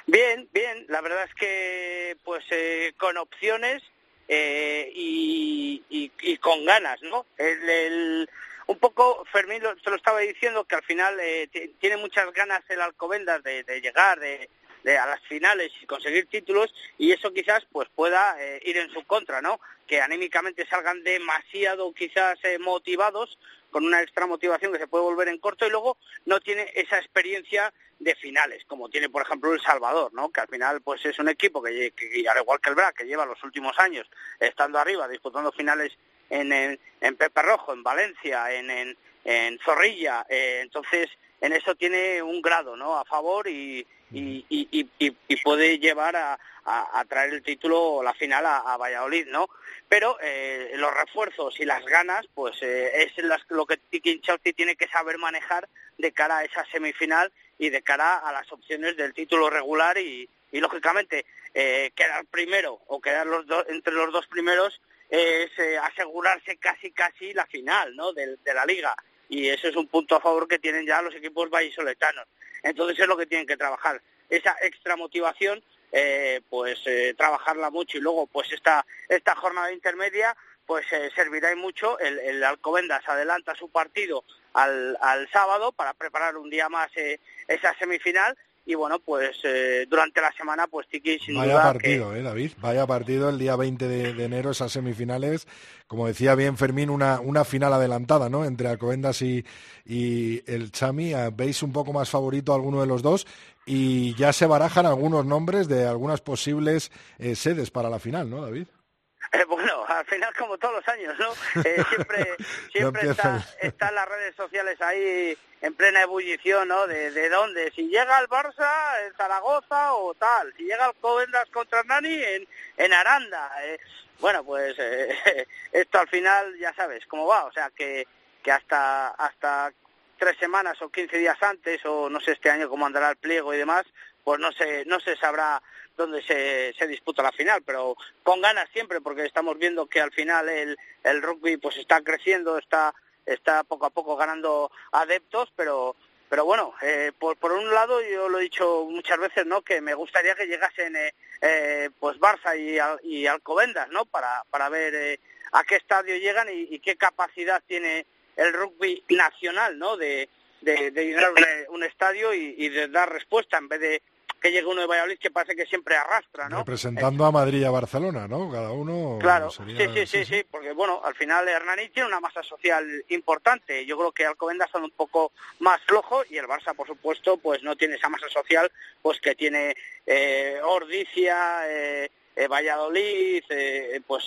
Bien, bien, la verdad es que pues eh, con opciones eh, y, y- con ganas, ¿no? El, el- un poco, Fermín lo, se lo estaba diciendo, que al final eh, ti- tiene muchas ganas el Alcobendas de, de llegar de, de a las finales y conseguir títulos y eso quizás pues pueda eh, ir en su contra, ¿no? Que anímicamente salgan demasiado quizás eh, motivados con una extra motivación que se puede volver en corto y luego no tiene esa experiencia de finales, como tiene por ejemplo El Salvador, ¿no? que al final pues es un equipo que, al igual que el BRAC, que lleva los últimos años estando arriba, disputando finales en, en, en Pepe Rojo, en Valencia, en, en, en Zorrilla, eh, entonces en eso tiene un grado ¿no? a favor y, y, y, y, puede llevar a, a, a, traer el título o la final a, a Valladolid, ¿no? Pero eh, los refuerzos y las ganas, pues eh, es las, lo que Tiki tiene que saber manejar de cara a esa semifinal y de cara a las opciones del título regular y, y lógicamente eh, quedar primero o quedar los do, entre los dos primeros es eh, asegurarse casi casi la final, ¿no? De, de la liga y eso es un punto a favor que tienen ya los equipos vallisoletanos. Entonces es lo que tienen que trabajar, esa extra motivación, eh, pues eh, trabajarla mucho y luego pues esta, esta jornada intermedia pues eh, servirá y mucho, el, el Alcobendas adelanta su partido al, al sábado para preparar un día más eh, esa semifinal y bueno, pues eh, durante la semana, pues Tiki sin Vaya duda partido, que... eh, David. Vaya partido el día 20 de, de, enero, esas semifinales. Como decía bien Fermín, una, una final adelantada, ¿no? Entre Alcobendas y, y el Chami. ¿Veis un poco más favorito a alguno de los dos? Y ya se barajan algunos nombres de algunas posibles eh, sedes para la final, ¿no, David? Eh, bueno, al final como todos los años, ¿no? Eh, siempre siempre está, están las redes sociales ahí en plena ebullición, ¿no? De, de dónde, si llega el Barça en Zaragoza o tal, si llega el Covendas contra Nani en, en Aranda. Eh, bueno, pues eh, esto al final ya sabes cómo va, o sea que, que hasta, hasta tres semanas o quince días antes, o no sé este año cómo andará el pliego y demás, pues no se, no se sabrá donde se, se disputa la final, pero con ganas siempre, porque estamos viendo que al final el, el rugby pues está creciendo, está, está poco a poco ganando adeptos, pero pero bueno, eh, por, por un lado yo lo he dicho muchas veces, ¿no? Que me gustaría que llegasen eh, eh, pues Barça y, y Alcobendas, ¿no? Para, para ver eh, a qué estadio llegan y, y, qué capacidad tiene el rugby nacional, ¿no? De, de, de llegar a un, estadio y de dar respuesta en vez de que llegue uno de Valladolid que parece que siempre arrastra, ¿no? Representando a Madrid y a Barcelona, ¿no? Cada uno... Claro, sería... sí, sí, sí, sí, porque bueno, al final Hernani tiene una masa social importante. Yo creo que Alcobendas son un poco más flojo y el Barça, por supuesto, pues no tiene esa masa social pues que tiene eh, Ordicia, eh, eh, Valladolid, eh, pues...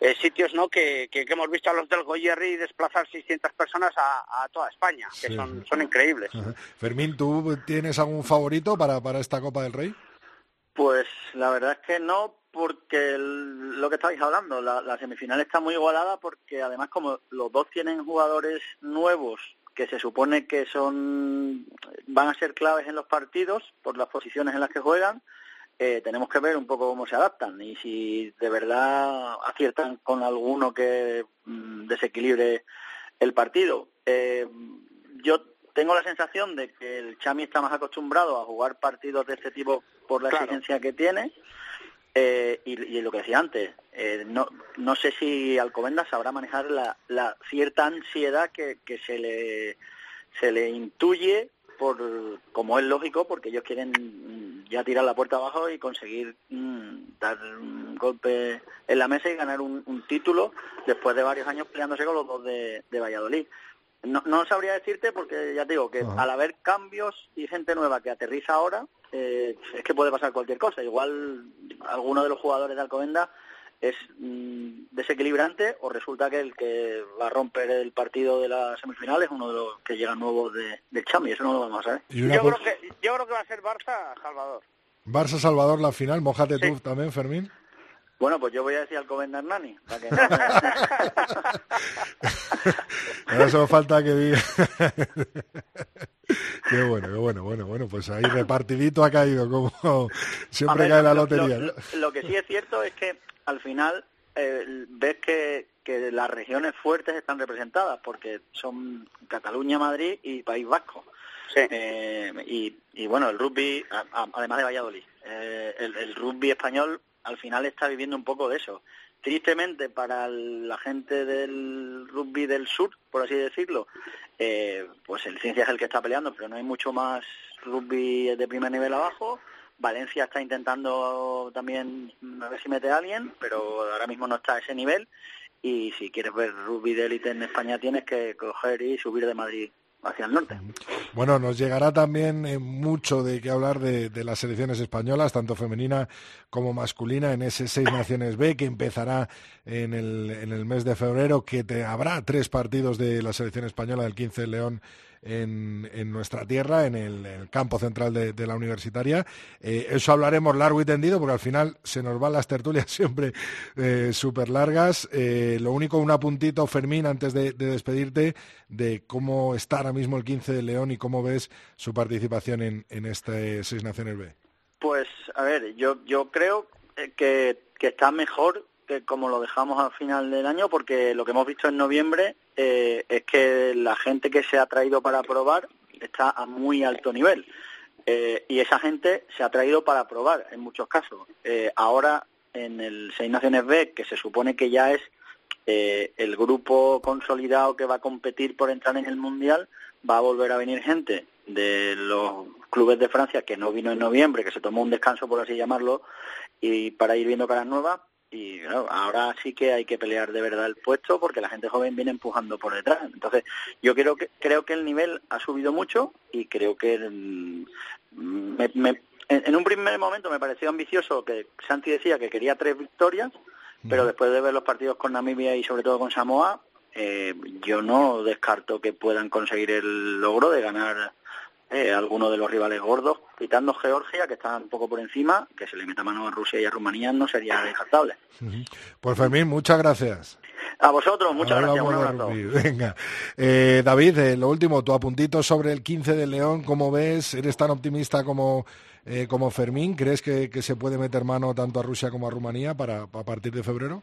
Eh, sitios no que, que, que, hemos visto a los del Goyerri desplazar 600 personas a, a toda España, que sí. son, son increíbles. Ajá. Fermín, ¿tú tienes algún favorito para, para esta Copa del Rey? Pues la verdad es que no, porque el, lo que estáis hablando, la, la semifinal está muy igualada porque además como los dos tienen jugadores nuevos que se supone que son van a ser claves en los partidos por las posiciones en las que juegan, eh, tenemos que ver un poco cómo se adaptan y si de verdad aciertan con alguno que mm, desequilibre el partido. Eh, yo tengo la sensación de que el Chami está más acostumbrado a jugar partidos de este tipo por la claro. exigencia que tiene. Eh, y, y, lo que decía antes, eh, no, no sé si Alcobendas sabrá manejar la, la cierta ansiedad que, que se le se le intuye por como es lógico porque ellos quieren ya tirar la puerta abajo y conseguir mmm, dar un golpe en la mesa y ganar un, un, título después de varios años peleándose con los dos de, de Valladolid. No, no, sabría decirte porque ya te digo que Ajá. al haber cambios y gente nueva que aterriza ahora, eh, es que puede pasar cualquier cosa. Igual alguno de los jugadores de Alcobendas es mmm, desequilibrante o resulta que el que va a romper el partido de la semifinal es uno de los que llegan nuevos de, de Chami, eso no lo vamos a ver. Yo, creo que, yo creo que va a ser Barça-Salvador. Barça-Salvador la final, mojate sí. tú también, Fermín. Bueno, pues yo voy a decir Alcobendas Nani. Para que no Ahora solo falta que diga. qué bueno, qué bueno, bueno, bueno, pues ahí repartidito ha caído, como siempre ver, cae la lotería. Lo, lo, lo, que sí es cierto es que al final eh, ves que, que las regiones fuertes están representadas, porque son Cataluña, Madrid y País Vasco. Sí. Eh, y, y, bueno, el rugby, a, a, además de Valladolid, eh, el, el, rugby español al final está viviendo un poco de eso. Tristemente para la gente del rugby del sur, por así decirlo, eh, pues el Ciencia es el que está peleando, pero no hay mucho más rugby de primer nivel abajo. Valencia está intentando también a ver si mete a alguien, pero ahora mismo no está a ese nivel. y si quieres ver rugby de élite en España tienes que coger y subir de Madrid hacia el norte. Bueno, nos llegará también eh, mucho de qué hablar de, de las selecciones españolas, tanto femenina como masculina, en ese Seis Naciones B que empezará en el, en el mes de febrero, que te, habrá tres partidos de la selección española del 15 de León en, en nuestra tierra, en el, campo central de, de la universitaria. Eh, eso hablaremos largo y tendido, porque al final se nos van las tertulias siempre eh, súper largas. Eh, lo único, un apuntito, Fermín, antes de, de despedirte, de cómo está ahora mismo el 15 de León y cómo ves su participación en, en este Seis Naciones B. Pues, a ver, yo, yo creo que, que está mejor que como lo dejamos al final del año, porque lo que hemos visto en noviembre eh, es que la gente que se ha traído para probar está a muy alto nivel. Eh, y esa gente se ha traído para probar en muchos casos. Eh, ahora, en el Seis Naciones B, que se supone que ya es eh, el grupo consolidado que va a competir por entrar en el Mundial, va a volver a venir gente de los clubes de Francia que no vino en noviembre, que se tomó un descanso, por así llamarlo, y para ir viendo caras nuevas. Y claro, ahora sí que hay que pelear de verdad el puesto porque la gente joven viene empujando por detrás. Entonces, yo creo que creo que el nivel ha subido mucho y creo que mm, me- me- en, en un primer momento me pareció ambicioso que Santi decía que quería tres victorias, pero después de ver los partidos con Namibia y sobre todo con Samoa, eh, yo no descarto que puedan conseguir el logro de ganar eh, alguno de los rivales gordos, quitando Georgia, que está un poco por encima, que se le meta mano a Rusia y a Rumanía no sería descartable. Pues Fermín, muchas gracias. A vosotros, muchas gracias, un abrazo. Venga. Eh, David, eh, lo último, tu apuntito sobre el 15 de León, ¿cómo ves? ¿Eres tan optimista como, eh, como Fermín? ¿Crees que, que se puede meter mano tanto a Rusia como a Rumanía para, a partir de febrero?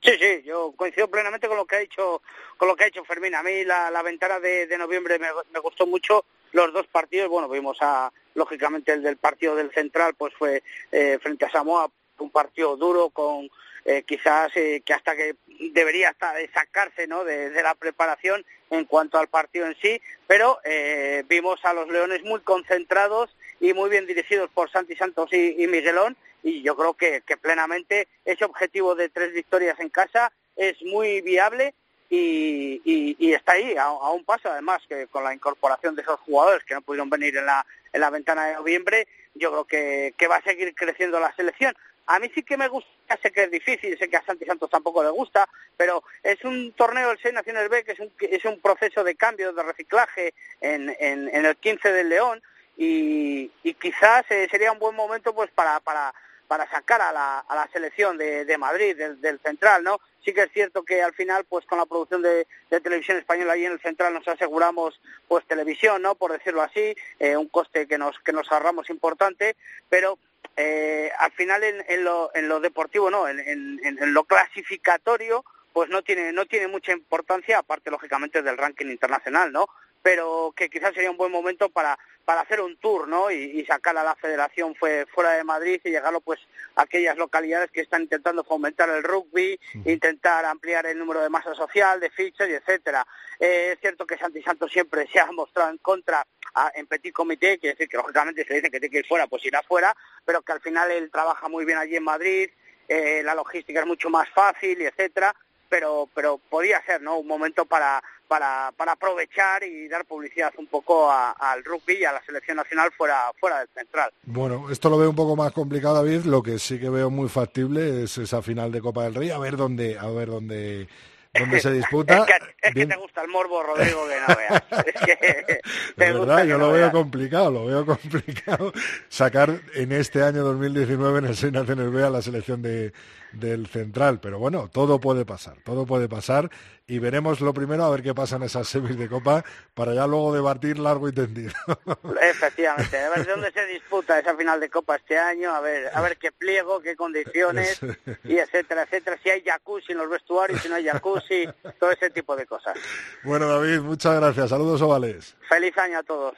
Sí, sí, yo coincido plenamente con lo que ha dicho, con lo que ha dicho Fermín. A mí la, la ventana de, de noviembre me, me gustó mucho. Los dos partidos, bueno, vimos a, lógicamente el del partido del Central, pues fue eh, frente a Samoa, un partido duro con eh, quizás eh, que hasta que debería hasta sacarse ¿no? de, la preparación en cuanto al partido en sí, pero eh, vimos a los Leones muy concentrados y muy bien dirigidos por Santi Santos y, Miguelón y yo creo que plenamente ese objetivo de tres victorias en casa es muy viable y, y- y está ahí a, a un paso además que con la incorporación de esos jugadores que no pudieron venir en la, en la ventana de noviembre yo creo que, que va a seguir creciendo la selección. A mí sí que me gusta, sé que es difícil, sé que a Santi Santos tampoco le gusta, pero es un torneo del Seis Naciones B que es un, es un proceso de cambio, de reciclaje en, en, en el 15 del León y, y quizás eh, sería un buen momento pues para, para, para sacar a la, a la selección de, de Madrid, del, del Central, ¿no? Sí que es cierto que al final, pues con la producción de, de televisión española ahí en el Central nos aseguramos pues televisión, ¿no? Por decirlo así, eh, un coste que nos, que nos ahorramos importante, pero eh, al final en, en, lo, en lo deportivo, no, en, en, lo clasificatorio, pues no tiene, no tiene mucha importancia, aparte lógicamente del ranking internacional, ¿no? Pero que quizás sería un buen momento para, para hacer un tour, ¿no? Y, y sacar a la federación fue, fuera de Madrid y llegarlo pues a aquellas localidades que están intentando fomentar el rugby, intentar ampliar el número de masa social, de fichas y etcétera. Eh, es cierto que Santi Santos siempre se ha mostrado en contra a- en petit comité, quiere decir que lógicamente se dice que tiene que ir fuera, pues irá fuera, pero que al final él trabaja muy bien allí en Madrid, eh, la logística es mucho más fácil y etcétera, pero pero podría ser no un momento para para para aprovechar y dar publicidad un poco al rugby y a la selección nacional fuera fuera del central. Bueno, esto lo veo un poco más complicado, David. Lo que sí que veo muy factible es esa final de Copa del Rey. A ver dónde, a ver dónde, dónde se disputa. Es que, es que Bien- te gusta el morbo, Rodrigo, que no veas. Es que De te gusta verdad, yo no lo veo veas. complicado, lo veo complicado sacar en este año 2019 en el Seis Naciones B a la selección de, del Central. Pero bueno, todo puede pasar, todo puede pasar y veremos lo primero a ver qué pasa en esas semis de Copa para ya luego debatir largo y tendido. Efectivamente, a ver dónde se disputa esa final de Copa este año, a ver, a ver qué pliego, qué condiciones y etcétera, etcétera, si hay jacuzzi en los vestuarios, si no hay jacuzzi, todo ese tipo de cosas. bueno, David, muchas gracias. Saludos ovales. Feliz año a todos.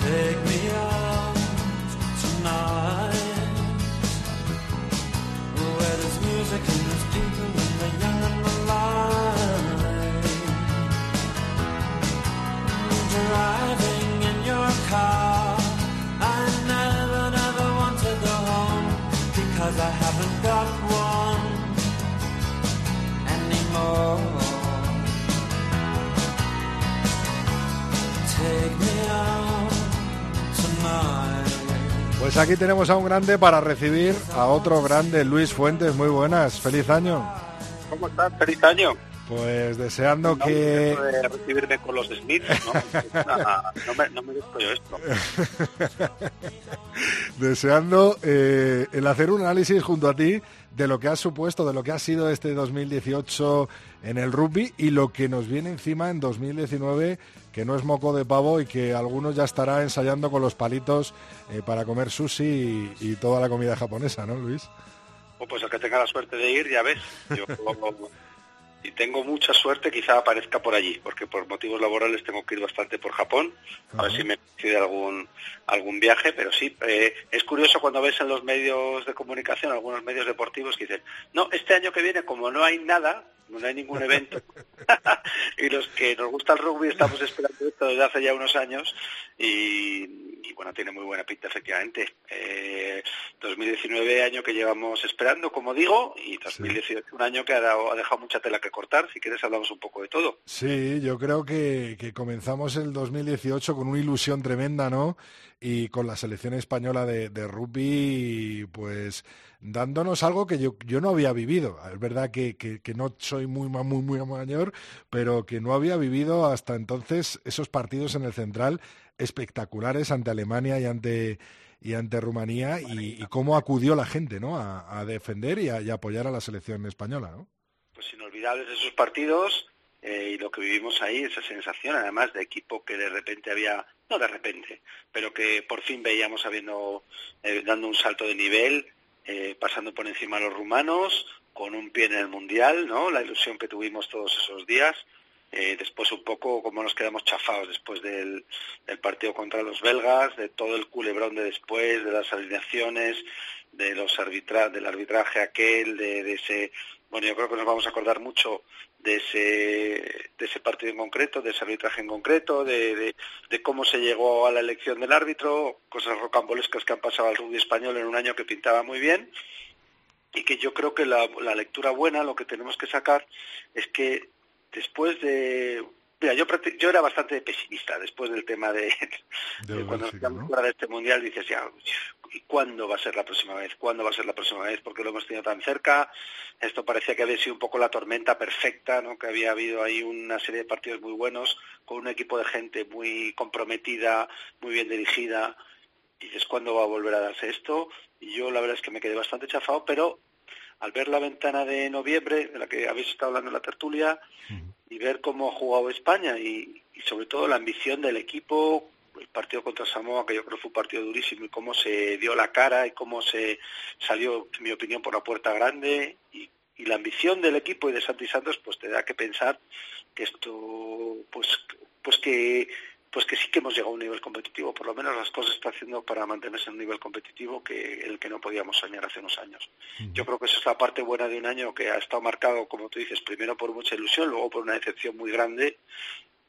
Take Pues aquí tenemos a un grande para recibir a otro grande, Luis Fuentes. Muy buenas, feliz año. ¿Cómo estás? Feliz año. Pues deseando No, que... de recibirme con los Smiths, ¿no? No, me, no merezco yo esto. deseando eh, el hacer un análisis junto a ti de lo que ha supuesto, de lo que ha sido este 2018 en el rugby y lo que nos viene encima en 2019, que no es moco de pavo y que algunos ya estará ensayando con los palitos eh, para comer sushi y, y toda la comida japonesa, ¿no, Luis? Pues el que tenga la suerte de ir, ya ves. Yo, y tengo mucha suerte, quizá aparezca por allí, porque por motivos laborales tengo que ir bastante por Japón, a ver si me coincide algún algún viaje, pero sí, eh, es curioso cuando ves en los medios de comunicación, algunos medios deportivos que dicen, no, este año que viene, como no hay nada, no hay ningún evento, y los que nos gusta el rugby estamos esperando esto desde hace ya unos años, y, y bueno, tiene muy buena pinta efectivamente. Eh, 2019 año que llevamos esperando, como digo, y 2018 un año que ha, dado- ha dejado mucha tela que cortar. Si quieres hablamos un poco de todo. Sí, yo creo que, que comenzamos el 2018 con una ilusión tremenda, ¿no? Y con la selección española de, de rugby, pues dándonos algo que yo, yo no había vivido. Es verdad que, que, que no soy muy, muy, muy mayor, pero que no había vivido hasta entonces esos partidos en el central espectaculares ante Alemania y ante y ante Rumanía y, y cómo acudió la gente, ¿no? A, a defender y a, y a apoyar a la selección española, ¿no? Pues inolvidables esos partidos eh, y lo que vivimos ahí, esa sensación además de equipo que de repente había, no de repente, pero que por fin veíamos habiendo, eh, dando un salto de nivel, eh, pasando por encima a los rumanos, con un pie en el Mundial, ¿no? La ilusión que tuvimos todos esos días. Eh, después un poco como nos quedamos chafados después del, del partido contra los belgas, de todo el culebrón de después, de las alineaciones, de los arbitra del arbitraje aquel, de, de ese, bueno, yo creo que nos vamos a acordar mucho de ese, de ese partido en concreto, de ese arbitraje en concreto, de, cómo se llegó a la elección del árbitro, cosas rocambolescas que han pasado al rugby español en un año que pintaba muy bien y que yo creo que la, la lectura buena, lo que tenemos que sacar es que después de Mira, yo, yo era bastante pesimista después del tema de, de cuando nos quedamos fuera de este mundial. Dices, ya, ¿y cuándo va a ser la próxima vez? ¿Cuándo va a ser la próxima vez? Porque lo hemos tenido tan cerca. Esto parecía que había sido un poco la tormenta perfecta, ¿no? Que había habido ahí una serie de partidos muy buenos con un equipo de gente muy comprometida, muy bien dirigida. Y dices, ¿cuándo va a volver a darse esto? Y yo la verdad es que me quedé bastante chafado, pero al ver la ventana de noviembre, de la que habéis estado hablando en la tertulia, y ver cómo ha jugado España y, sobre todo la ambición del equipo, el partido contra Samoa, que yo creo fue un partido durísimo, y cómo se dio la cara y cómo se salió, en mi opinión, por la puerta grande, y, y la ambición del equipo y de Santi Santos, pues te da que pensar que esto, pues, pues que pues que sí que hemos llegado a un nivel competitivo, por lo menos las cosas está haciendo para mantenerse en un nivel competitivo que el que no podíamos soñar hace unos años. Yo creo que esa es la parte buena de un año que ha estado marcado, como tú dices, primero por mucha ilusión, luego por una decepción muy grande,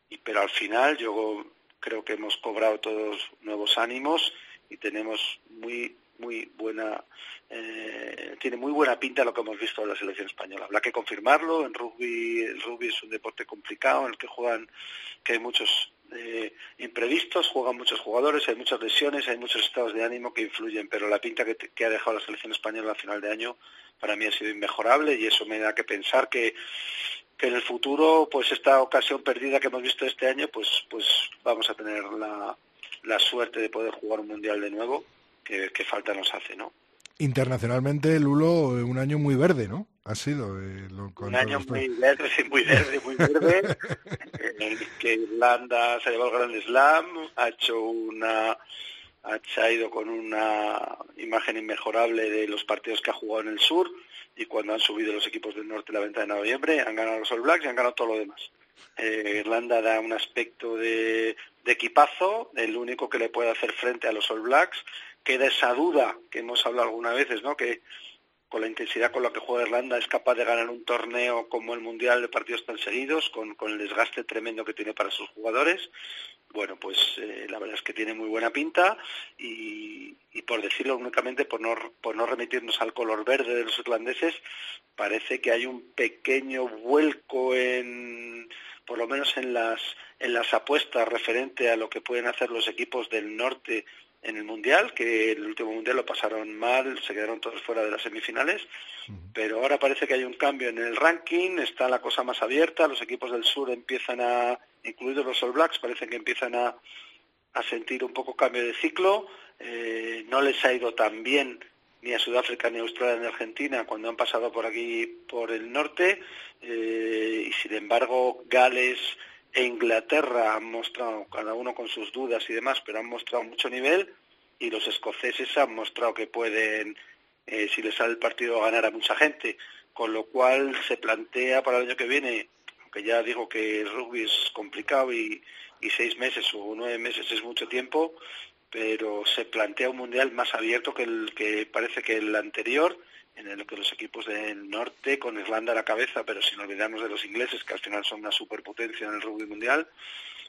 y, pero al final yo creo que hemos cobrado todos nuevos ánimos y tenemos muy muy buena eh, tiene muy buena pinta lo que hemos visto en la selección española. Habrá que confirmarlo. En rugby el rugby es un deporte complicado en el que juegan que hay muchos eh, imprevistos juegan muchos jugadores hay muchas lesiones hay muchos estados de ánimo que influyen pero la pinta que, ha dejado la selección española a final de año para mí ha sido inmejorable y eso me da que pensar que que en el futuro, pues esta ocasión perdida que hemos visto este año, pues, pues vamos a tener la, la suerte de poder jugar un mundial de nuevo, que, que falta nos hace, ¿no? Internacionalmente, Lulo, eh, un año muy verde, ¿no? Ha sido. eh, lo- Un año muy verde, sí, muy verde, muy verde, en el que Irlanda se ha llevado el Grand Slam, ha hecho una ha ido con una imagen inmejorable de los partidos que ha jugado en el sur y cuando han subido los equipos del norte la venta de noviembre han ganado los All Blacks y han ganado todo lo demás. Eh, Irlanda da un aspecto de, de equipazo, el único que le puede hacer frente a los All Blacks. Queda esa duda que hemos hablado algunas veces, ¿no? Que con la intensidad con la que juega Irlanda es capaz de ganar un torneo como el Mundial de partidos tan seguidos, con, el desgaste tremendo que tiene para sus jugadores. bueno, pues eh, la verdad es que tiene muy buena pinta y, y por decirlo únicamente, por no, por no remitirnos al color verde de los irlandeses, parece que hay un pequeño vuelco en, por lo menos en las, en las apuestas referente a lo que pueden hacer los equipos del norte en el Mundial, que el último Mundial lo pasaron mal, se quedaron todos fuera de las semifinales, pero ahora parece que hay un cambio en el ranking, está la cosa más abierta, los equipos del sur empiezan a, incluidos los All Blacks, parece que empiezan a, a sentir un poco cambio de ciclo, eh, no les ha ido tan bien ni a Sudáfrica ni a Australia ni a Argentina cuando han pasado por aquí por el norte eh, y sin embargo Gales e Inglaterra han mostrado cada uno con sus dudas y demás pero han mostrado mucho nivel y los escoceses han mostrado que pueden eh, si les sale el partido ganar a mucha gente. Con lo cual se plantea para el año que viene aunque ya digo que el rugby es complicado y, y seis meses o nueve meses es mucho tiempo pero se plantea un mundial más abierto que el que parece que el anterior, en el que los equipos del norte, con Irlanda a la cabeza, pero sin olvidarnos de los ingleses, que al final son una superpotencia en el rugby mundial,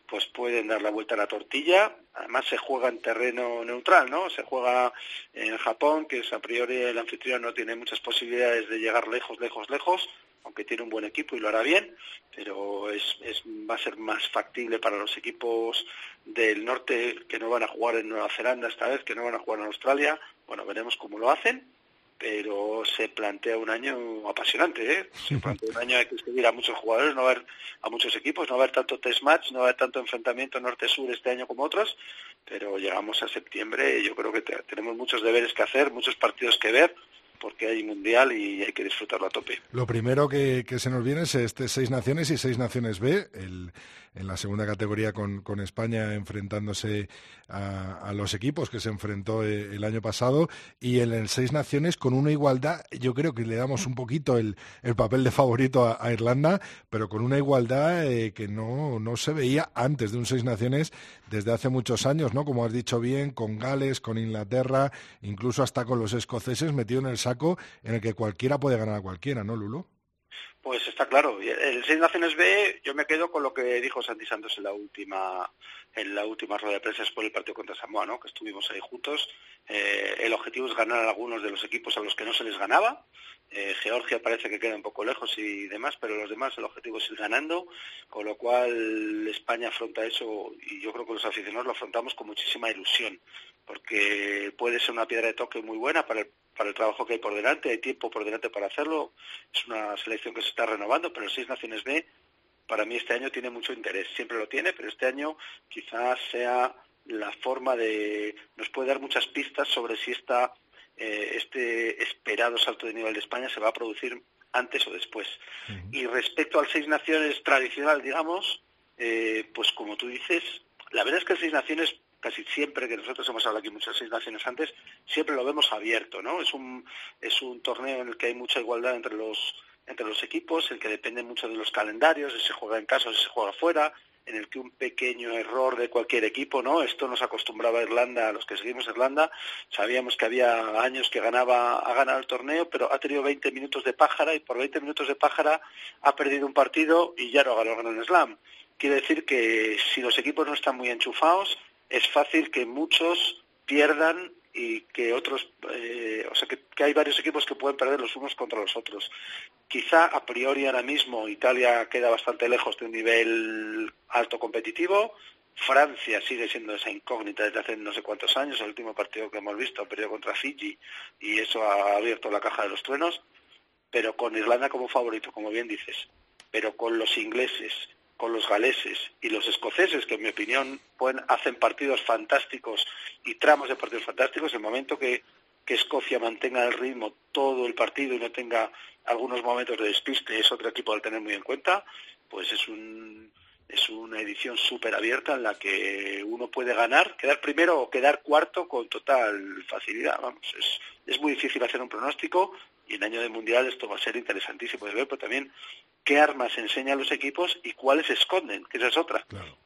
pues pueden dar la vuelta a la tortilla. Además se juega en terreno neutral, ¿no? Se juega en Japón, que es a priori el anfitrión no tiene muchas posibilidades de llegar lejos, lejos, lejos, aunque tiene un buen equipo y lo hará bien, pero es, es, va a ser más factible para los equipos del norte que no van a jugar en Nueva Zelanda esta vez, que no van a jugar en Australia. Bueno, veremos cómo lo hacen, pero se plantea un año apasionante, ¿eh? Se plantea un año hay que escribir a muchos jugadores, no haber a muchos equipos, no haber tanto test match, no haber tanto enfrentamiento norte-sur este año como otros, pero llegamos a septiembre y yo creo que te, tenemos muchos deberes que hacer, muchos partidos que ver, porque hay mundial y hay que disfrutarlo a tope. Lo primero que, se nos viene es este seis naciones y seis naciones B, en la segunda categoría con, con España enfrentándose a, los equipos que se enfrentó eh, el año pasado y en el seis naciones con una igualdad, yo creo que le damos un poquito el, el papel de favorito a, a, Irlanda, pero con una igualdad eh, que no, no se veía antes de un seis naciones desde hace muchos años, ¿no? Como has dicho bien, con Gales, con Inglaterra, incluso hasta con los escoceses metido en el saco en el que cualquiera puede ganar a cualquiera, ¿no, Lulo? Pues está claro. El Seis Naciones B, yo me quedo con lo que dijo Santi Santos en la última en la última rueda de prensa por el partido contra Samoa, ¿no? que estuvimos ahí juntos. Eh, el objetivo es ganar a algunos de los equipos a los que no se les ganaba. Eh, Georgia parece que queda un poco lejos y demás, pero los demás el objetivo es ir ganando, con lo cual España afronta eso y yo creo que los aficionados lo afrontamos con muchísima ilusión, porque puede ser una piedra de toque muy buena para el para el trabajo que hay por delante, hay tiempo por delante para hacerlo, es una selección que se está renovando, pero el Seis Naciones B para mí este año tiene mucho interés, siempre lo tiene, pero este año quizás sea la forma de, nos puede dar muchas pistas sobre si esta, eh, este esperado salto de nivel de España se va a producir antes o después. Uh -huh. Y respecto al Seis Naciones tradicional, digamos, eh, pues como tú dices, la verdad es que el Seis Naciones casi siempre que nosotros hemos hablado aquí muchas seis naciones antes, siempre lo vemos abierto, ¿no? Es un, es un torneo en el que hay mucha igualdad entre los, entre los equipos, el que depende mucho de los calendarios, si se juega en casa o si se juega fuera, en el que un pequeño error de cualquier equipo, ¿no? Esto nos acostumbraba a Irlanda, a los que seguimos Irlanda, sabíamos que había años que ganaba, ha ganado el torneo, pero ha tenido 20 minutos de pájara y por 20 minutos de pájara ha perdido un partido y ya no ganó el Slam. Quiere decir que si los equipos no están muy enchufados, es fácil que muchos pierdan y que otros, eh, o sea, que, hay varios equipos que pueden perder los unos contra los otros. Quizá a priori ahora mismo Italia queda bastante lejos de un nivel alto competitivo. Francia sigue siendo esa incógnita desde hace no sé cuántos años. El último partido que hemos visto perdió contra Fiji y eso ha abierto la caja de los truenos. Pero con Irlanda como favorito, como bien dices, pero con los ingleses, con los galeses y los escoceses, que en mi opinión pueden, hacen partidos fantásticos y tramos de partidos fantásticos, el momento que, Escocia mantenga el ritmo todo el partido y no tenga algunos momentos de despiste, es otro equipo al tener muy en cuenta, pues es un es una edición súper abierta en la que uno puede ganar, quedar primero o quedar cuarto con total facilidad. Vamos, es, es muy difícil hacer un pronóstico y en año de mundial esto va a ser interesantísimo de ver, pero también qué armas enseñan los equipos y cuáles esconden, que esa es otra. Claro.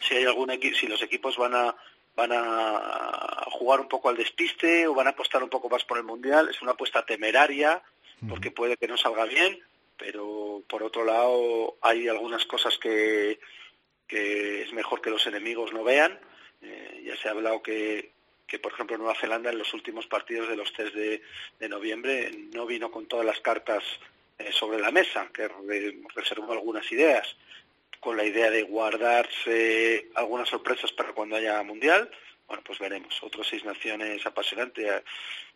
Si hay algún equi si los equipos van a van a jugar un poco al despiste o van a apostar un poco más por el mundial, es una apuesta temeraria porque puede que no salga bien, pero por otro lado hay algunas cosas que que es mejor que los enemigos no vean. Eh, ya se ha hablado que, que, por ejemplo, Nueva Zelanda en los últimos partidos de los test de, de noviembre no vino con todas las cartas eh, sobre la mesa, que re- reservó algunas ideas, con la idea de guardarse algunas sorpresas para cuando haya mundial. Bueno, pues veremos. Otros seis naciones apasionante. eh,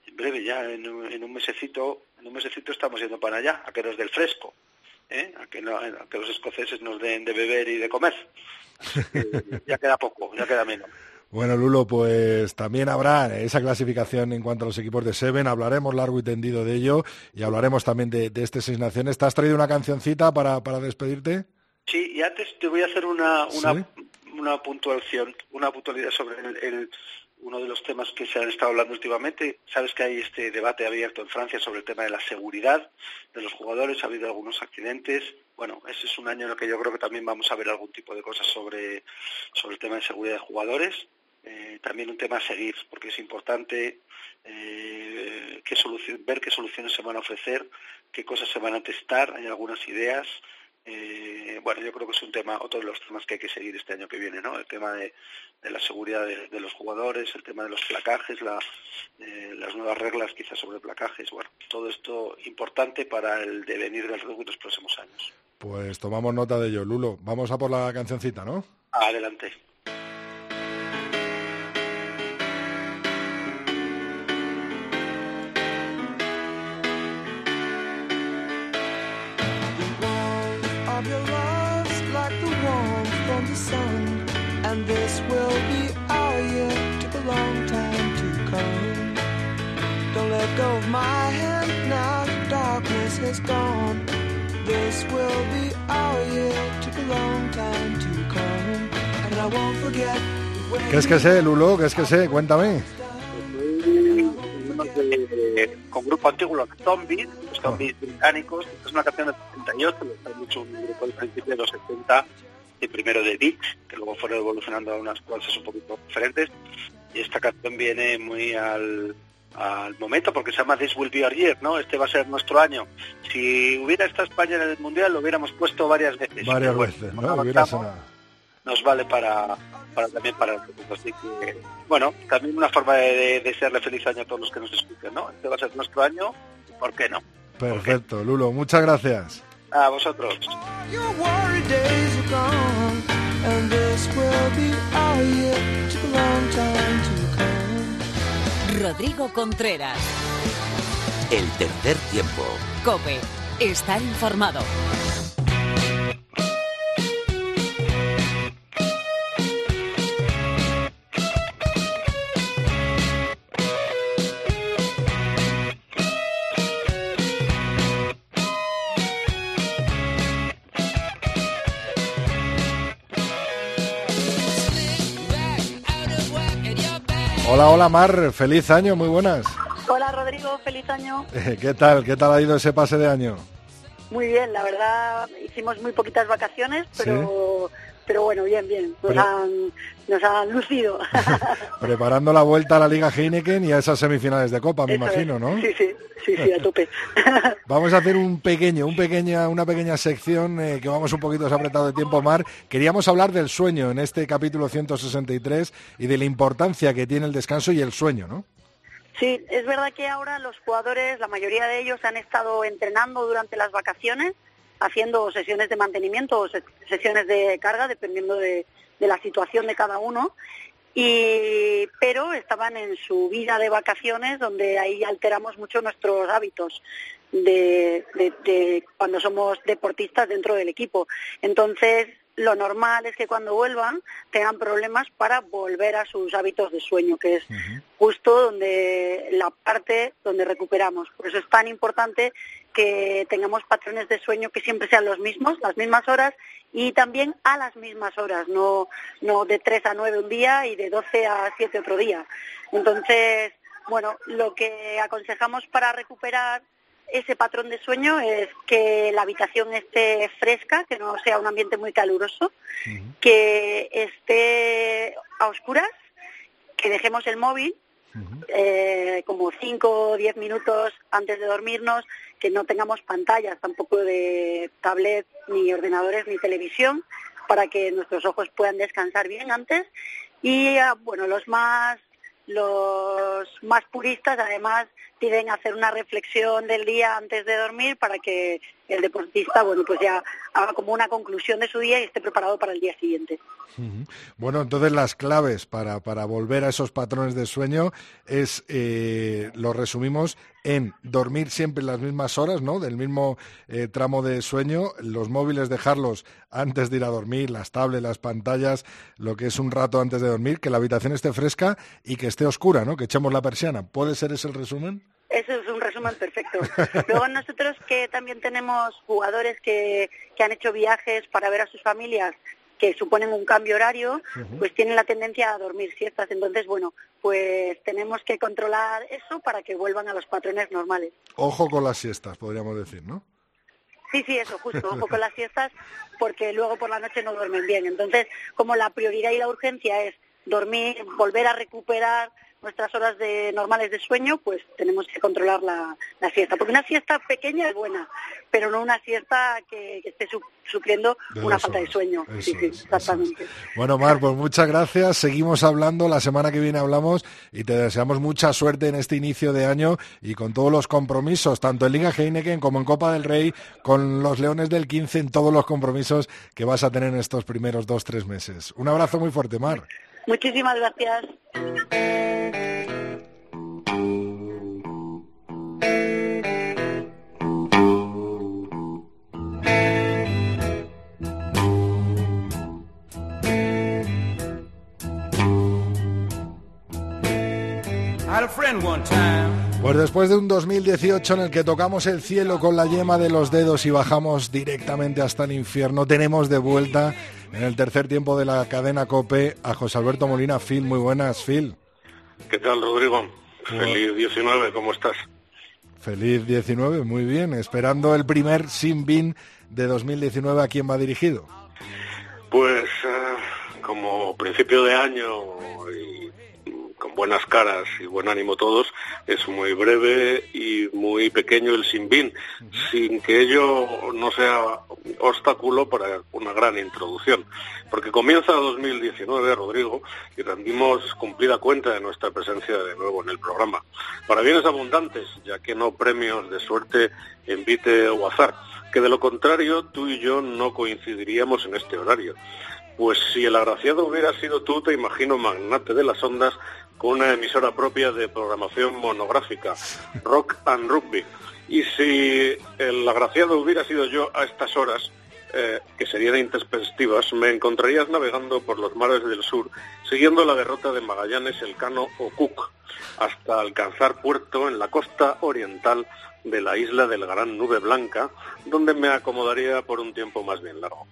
En breve, ya en un, en un mesecito, en un mesecito estamos yendo para allá, a que nos del fresco. ¿eh? A, que no- a que los escoceses nos den de beber y de comer. Que ya queda poco, ya queda menos. Bueno, Lulo, pues también habrá esa clasificación en cuanto a los equipos de Seven. Hablaremos largo y tendido de ello y hablaremos también de, de este Seis Naciones. ¿Te has traído una cancioncita para, para despedirte? Sí, y antes te voy a hacer una, una, ¿Sí? una puntuación, una puntualidad sobre el, el- uno de los temas que se han estado hablando últimamente. Sabes que hay este debate abierto en Francia sobre el tema de la seguridad de los jugadores, ha habido algunos accidentes. Bueno, ese es un año en el que yo creo que también vamos a ver algún tipo de cosas sobre, sobre el tema de seguridad de jugadores. Eh, también un tema a seguir, porque es importante eh, qué solución, ver qué soluciones se van a ofrecer, qué cosas se van a testar, hay algunas ideas. Eh, bueno, yo creo que es un tema, otro de los temas que hay que seguir este año que viene, ¿no? El tema de, de la seguridad de, de los jugadores, el tema de los placajes, la, eh, las nuevas reglas quizás sobre placajes, bueno, todo esto importante para el devenir del rugby en los próximos años. Pues tomamos nota de ello, Lulo. Vamos a por la cancioncita, ¿no? Adelante. The sun, and this will be our year. Took a long time to come. Don't let go of my hand now. The darkness has gone. This will be our year. Took a long time to come, and I won't forget. when ¿Qué es que sé, Lulo? ¿Qué es que sé? Cuéntame. Con grupo antiguo, los Zombies, los Zombies británicos. Esta es una canción del 78, lo han hecho un grupo del principio de los 70, y primero de Beats, que luego fueron evolucionando a unas cosas un poquito diferentes. Y esta canción viene muy al, al momento porque se llama This Will Be Our Year, ¿no? Este va a ser nuestro año. Si hubiera estado España en el Mundial, lo hubiéramos puesto varias veces. Varias bueno, veces, ¿no? Hubiera avanzamos, nos vale para, para también para. Así que, bueno, también una forma de, de desearle feliz año a todos los que nos escuchen, ¿no? Este va a ser nuestro año, ¿por qué no? Perfecto, Lulo. Muchas gracias. A vosotros. your worry days are gone, and this will be our year. Took a long time to come. Rodrigo Contreras. El tercer tiempo. Cope. Estar informado. Hola, hola, Mar. Feliz año, muy buenas. Hola Rodrigo, feliz año. ¿Qué tal? ¿Qué tal ha ido ese pase de año? Muy bien, la verdad hicimos muy poquitas vacaciones, pero pero bueno, bien, bien. Nos, Pero- han, nos han lucido. Preparando la vuelta a la Liga Heineken y a esas semifinales de Copa, me Eso es. imagino, ¿no? Sí, sí, sí, sí, a tope. Vamos a hacer un pequeño, un pequeña, una pequeña sección eh, que vamos un poquito apretado de tiempo, Mar. Queríamos hablar del sueño en este capítulo 163 y de la importancia que tiene el descanso y el sueño, ¿no? Sí, es verdad que ahora los jugadores, la mayoría de ellos han estado entrenando durante las vacaciones, haciendo sesiones de mantenimiento o se- sesiones de carga, dependiendo de, la situación de cada uno. Y, pero estaban en su vida de vacaciones, donde ahí alteramos mucho nuestros hábitos de- de cuando somos deportistas dentro del equipo. Entonces, lo normal es que cuando vuelvan tengan problemas para volver a sus hábitos de sueño, que es justo donde la parte donde recuperamos. Por eso es tan importante que tengamos patrones de sueño que siempre sean los mismos, las mismas horas y también a las mismas horas, no, no de 3 a 9 un día y de 12 a 7 otro día. Entonces, bueno, lo que aconsejamos para recuperar ese patrón de sueño es que la habitación esté fresca, que no sea un ambiente muy caluroso, que esté a oscuras, que dejemos el móvil eh, como 5 o 10 minutos antes de dormirnos, que no tengamos pantallas tampoco de tablet, ni ordenadores, ni televisión, para que nuestros ojos puedan descansar bien antes. Y ah, bueno, los más los más puristas además piden hacer una reflexión del día antes de dormir para que el deportista bueno pues ya haga como una conclusión de su día y esté preparado para el día siguiente. Bueno, entonces las claves para, para volver a esos patrones de sueño es, eh, lo resumimos en dormir siempre las mismas horas, ¿no? Del mismo eh, tramo de sueño, los móviles dejarlos antes de ir a dormir, las tablets, las pantallas, lo que es un rato antes de dormir, que la habitación esté fresca y que esté oscura, ¿no? Que echemos la persiana. ¿Puede ser ese el resumen? Eso perfecto. Luego nosotros que también tenemos jugadores que, que han hecho viajes para ver a sus familias que suponen un cambio horario, pues tienen la tendencia a dormir siestas. Entonces, bueno, pues tenemos que controlar eso para que vuelvan a los patrones normales. Ojo con las siestas, podríamos decir, ¿no? Sí, sí, eso, justo, ojo con las siestas, porque luego por la noche no duermen bien. Entonces, como la prioridad y la urgencia es dormir, volver a recuperar nuestras horas de normales de sueño, pues tenemos que controlar la, la siesta. Porque una siesta pequeña es buena, pero no una siesta que, que esté su- sufriendo una falta de sueño. Eso sí, sí, es, eso exactamente. Bueno, Mar, pues muchas gracias. Seguimos hablando. La semana que viene hablamos y te deseamos mucha suerte en este inicio de año y con todos los compromisos, tanto en Liga Heineken como en Copa del Rey, con los Leones del 15, en todos los compromisos que vas a tener en estos primeros dos, tres meses. Un abrazo muy fuerte, Mar. Muchísimas gracias. I had a friend one time. Pues después de un 2018 en el que tocamos el cielo con la yema de los dedos y bajamos directamente hasta el infierno, tenemos de vuelta en el tercer tiempo de la cadena Cope a José Alberto Molina. Phil, muy buenas, Phil. ¿Qué tal, Rodrigo? Feliz 19, ¿cómo estás? Feliz 19, muy bien. Esperando el primer Sin Bin de 2019, ¿a quién va dirigido? Pues eh, como principio de año y con buenas caras y buen ánimo todos, es muy breve y muy pequeño el Sinbin, sin que ello no sea obstáculo para una gran introducción. Porque comienza 2019, Rodrigo, y rendimos cumplida cuenta de nuestra presencia de nuevo en el programa. Para bienes abundantes, ya que no premios de suerte, envite o azar, que de lo contrario tú y yo no coincidiríamos en este horario. Pues si el agraciado hubiera sido tú, te imagino magnate de las ondas con una emisora propia de programación monográfica, Rock and Rugby. Y si el agraciado hubiera sido yo a estas horas, eh, que serían intempestivas, me encontrarías navegando por los mares del sur, siguiendo la derrota de Magallanes, Elcano o Cook, hasta alcanzar puerto en la costa oriental de la isla del Gran Nube Blanca, donde me acomodaría por un tiempo más bien largo.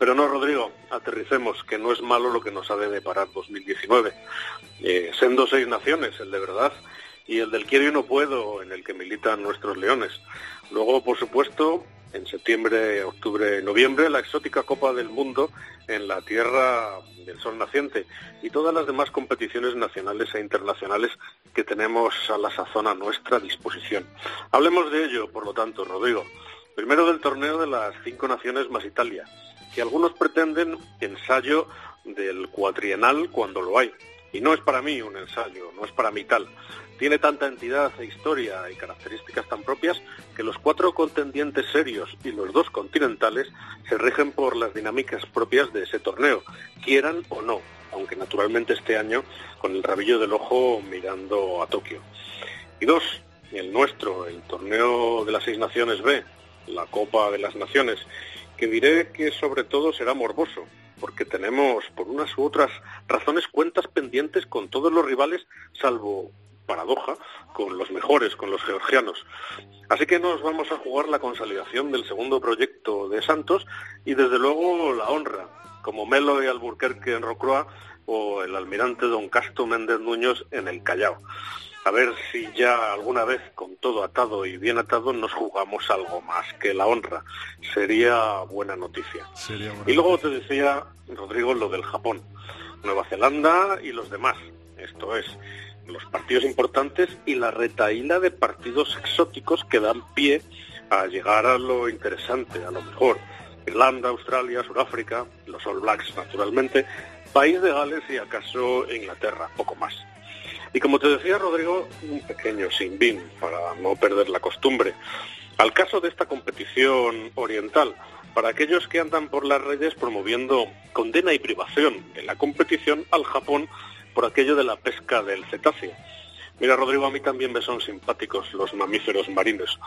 Pero no, Rodrigo, aterricemos, que no es malo lo que nos ha de deparar 2019. Eh, siendo seis naciones, el de verdad, y el del quiero y no puedo, en el que militan nuestros leones. Luego, por supuesto, en septiembre, octubre, noviembre, la exótica Copa del Mundo en la Tierra del Sol Naciente y todas las demás competiciones nacionales e internacionales que tenemos a la sazón a nuestra disposición. Hablemos de ello, por lo tanto, Rodrigo. Primero del torneo de las cinco naciones más Italia, que algunos pretenden ensayo del cuatrienal cuando lo hay. Y no es para mí un ensayo, no es para mí tal. Tiene tanta entidad e historia y características tan propias que los cuatro contendientes serios y los dos continentales se rigen por las dinámicas propias de ese torneo, quieran o no, aunque naturalmente este año con el rabillo del ojo mirando a Tokio. Y dos, el nuestro, el torneo de las seis naciones B, la Copa de las Naciones, que diré que sobre todo será morboso, porque tenemos por unas u otras razones cuentas pendientes con todos los rivales, salvo paradoja, con los mejores, con los georgianos. Así que nos vamos a jugar la consolidación del segundo proyecto de Santos y desde luego la honra, como Melo y Alburquerque en Rocroa o el almirante don Casto Méndez Muñoz en el Callao. A ver si ya alguna vez, con todo atado y bien atado, nos jugamos algo más que la honra. Sería buena noticia. Sería Y luego te decía, Rodrigo, lo del Japón, Nueva Zelanda y los demás. Esto es, los partidos importantes y la retaíla de partidos exóticos que dan pie a llegar a lo interesante, a lo mejor. Irlanda, Australia, Sudáfrica, los All Blacks naturalmente, País de Gales y acaso Inglaterra, poco más. Y como te decía Rodrigo, un pequeño sin bin para no perder la costumbre. Al caso de esta competición oriental, para aquellos que andan por las redes promoviendo condena y privación en la competición al Japón por aquello de la pesca del cetáceo. Mira, Rodrigo, a mí también me son simpáticos los mamíferos marinos,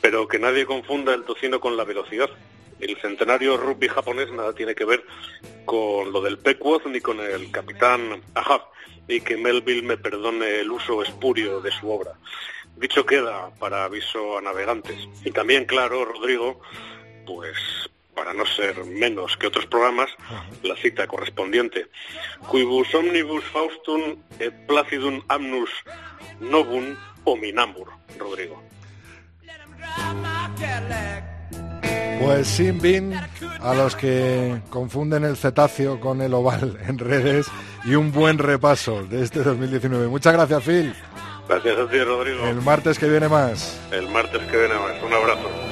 pero que nadie confunda el tocino con la velocidad. El centenario rugby japonés nada tiene que ver con lo del Pequod ni con el capitán Ahab, y que Melville me perdone el uso espurio de su obra. Dicho queda para aviso a navegantes. Y también, claro, Rodrigo, pues para no ser menos que otros programas, la cita correspondiente. Quibus omnibus faustum et placidum amnus novum hominambur, Rodrigo. Pues sin bin a los que confunden el cetáceo con el oval en redes y un buen repaso de este 2019. Muchas gracias, Phil. Gracias a ti, Rodrigo. El martes que viene más. El martes que viene más. Un abrazo.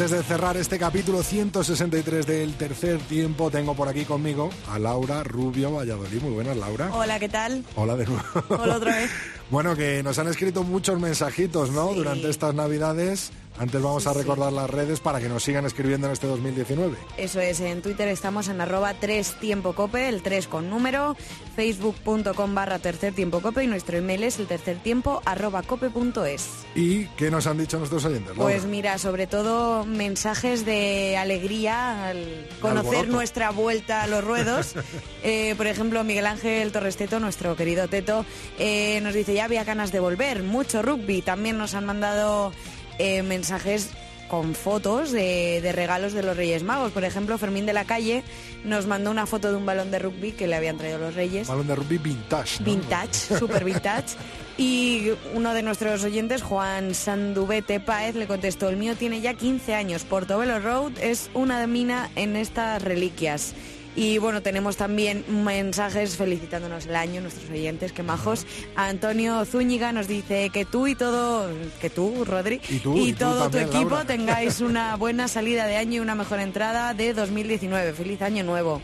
Antes de cerrar este capítulo 163 del tercer tiempo, tengo por aquí conmigo a Laura Rubio Valladolid. Muy buenas, Laura. Hola, ¿qué tal? Hola de nuevo. Hola otra vez. Bueno, que nos han escrito muchos mensajitos, ¿no? Sí. Durante estas Navidades. Antes vamos a recordar las redes para que nos sigan escribiendo en este 2019. Eso es, en Twitter estamos en arroba 3 tiempo cope, el 3 con número, facebook.com barra tercer tiempo cope y nuestro email es el tercer tiempo arroba cope.es. ¿Y qué nos han dicho nuestros oyentes? Laura? Pues mira, sobre todo mensajes de alegría al conocer nuestra vuelta a los ruedos. Eh, por ejemplo, Miguel Ángel Torresteto, nuestro querido Teto, eh, nos dice ya había ganas de volver, mucho rugby. También nos han mandado eh, mensajes con fotos de, de regalos de los Reyes Magos. Por ejemplo, Fermín de la Calle nos mandó una foto de un balón de rugby que le habían traído los Reyes. Balón de rugby vintage. ¿no? Vintage, super vintage. Y uno de nuestros oyentes, Juan Sandubete Páez, le contestó, el mío tiene ya 15 años, Portobelo Road es una mina en estas reliquias. Y bueno, tenemos también mensajes felicitándonos el año, nuestros oyentes, que majos. Antonio Zúñiga nos dice que tú y todo, que tú, Rodri, Y tú, y tú todo también, tu equipo Laura. tengáis una buena salida de año y una mejor entrada de 2019. Feliz año nuevo.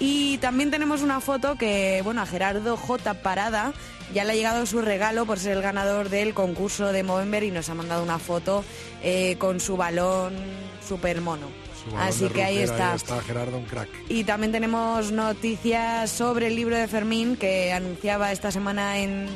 Y también tenemos una foto que, bueno, a Gerardo J. Parada ya le ha llegado su regalo por ser el ganador del concurso de Movember y nos ha mandado una foto eh, con su balón super mono. Así que ahí está. está Gerardo, un crack. Y también tenemos noticias sobre el libro de Fermín que anunciaba esta semana en,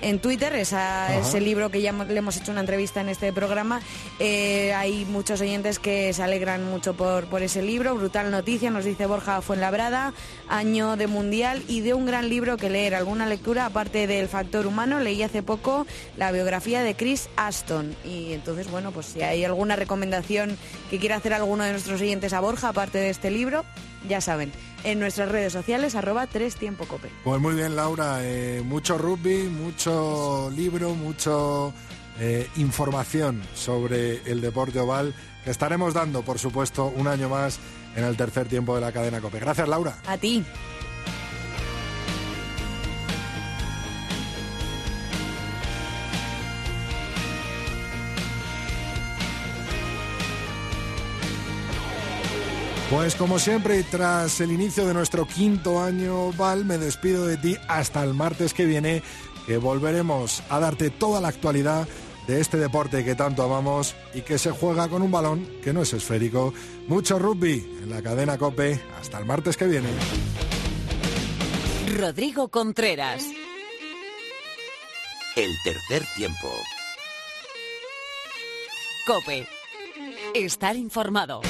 en Twitter, esa, ese libro que ya le hemos hecho una entrevista en este programa. Eh, hay muchos oyentes que se alegran mucho por, por ese libro. Brutal noticia, nos dice Borja Fuenlabrada, año de mundial y de un gran libro que leer. Alguna lectura, aparte del factor humano, leí hace poco la biografía de Chris Aston. Y entonces, bueno, pues si hay alguna recomendación que quiera hacer alguno de nuestros oyentes a Borja, aparte de este libro, ya saben, en nuestras redes sociales, arroba tres tiempo cope. Pues muy bien, Laura. eh, mucho rugby, mucho libro, mucho eh, información sobre el deporte oval que estaremos dando, por supuesto, un año más en el tercer tiempo de la cadena COPE. Gracias, Laura. A ti. Pues como siempre, y tras el inicio de nuestro quinto año Val, me despido de ti hasta el martes que viene, que volveremos a darte toda la actualidad de este deporte que tanto amamos y que se juega con un balón que no es esférico. Mucho rugby en la cadena Cope. Hasta el martes que viene. Rodrigo Contreras. El tercer tiempo. Cope. Estar informado.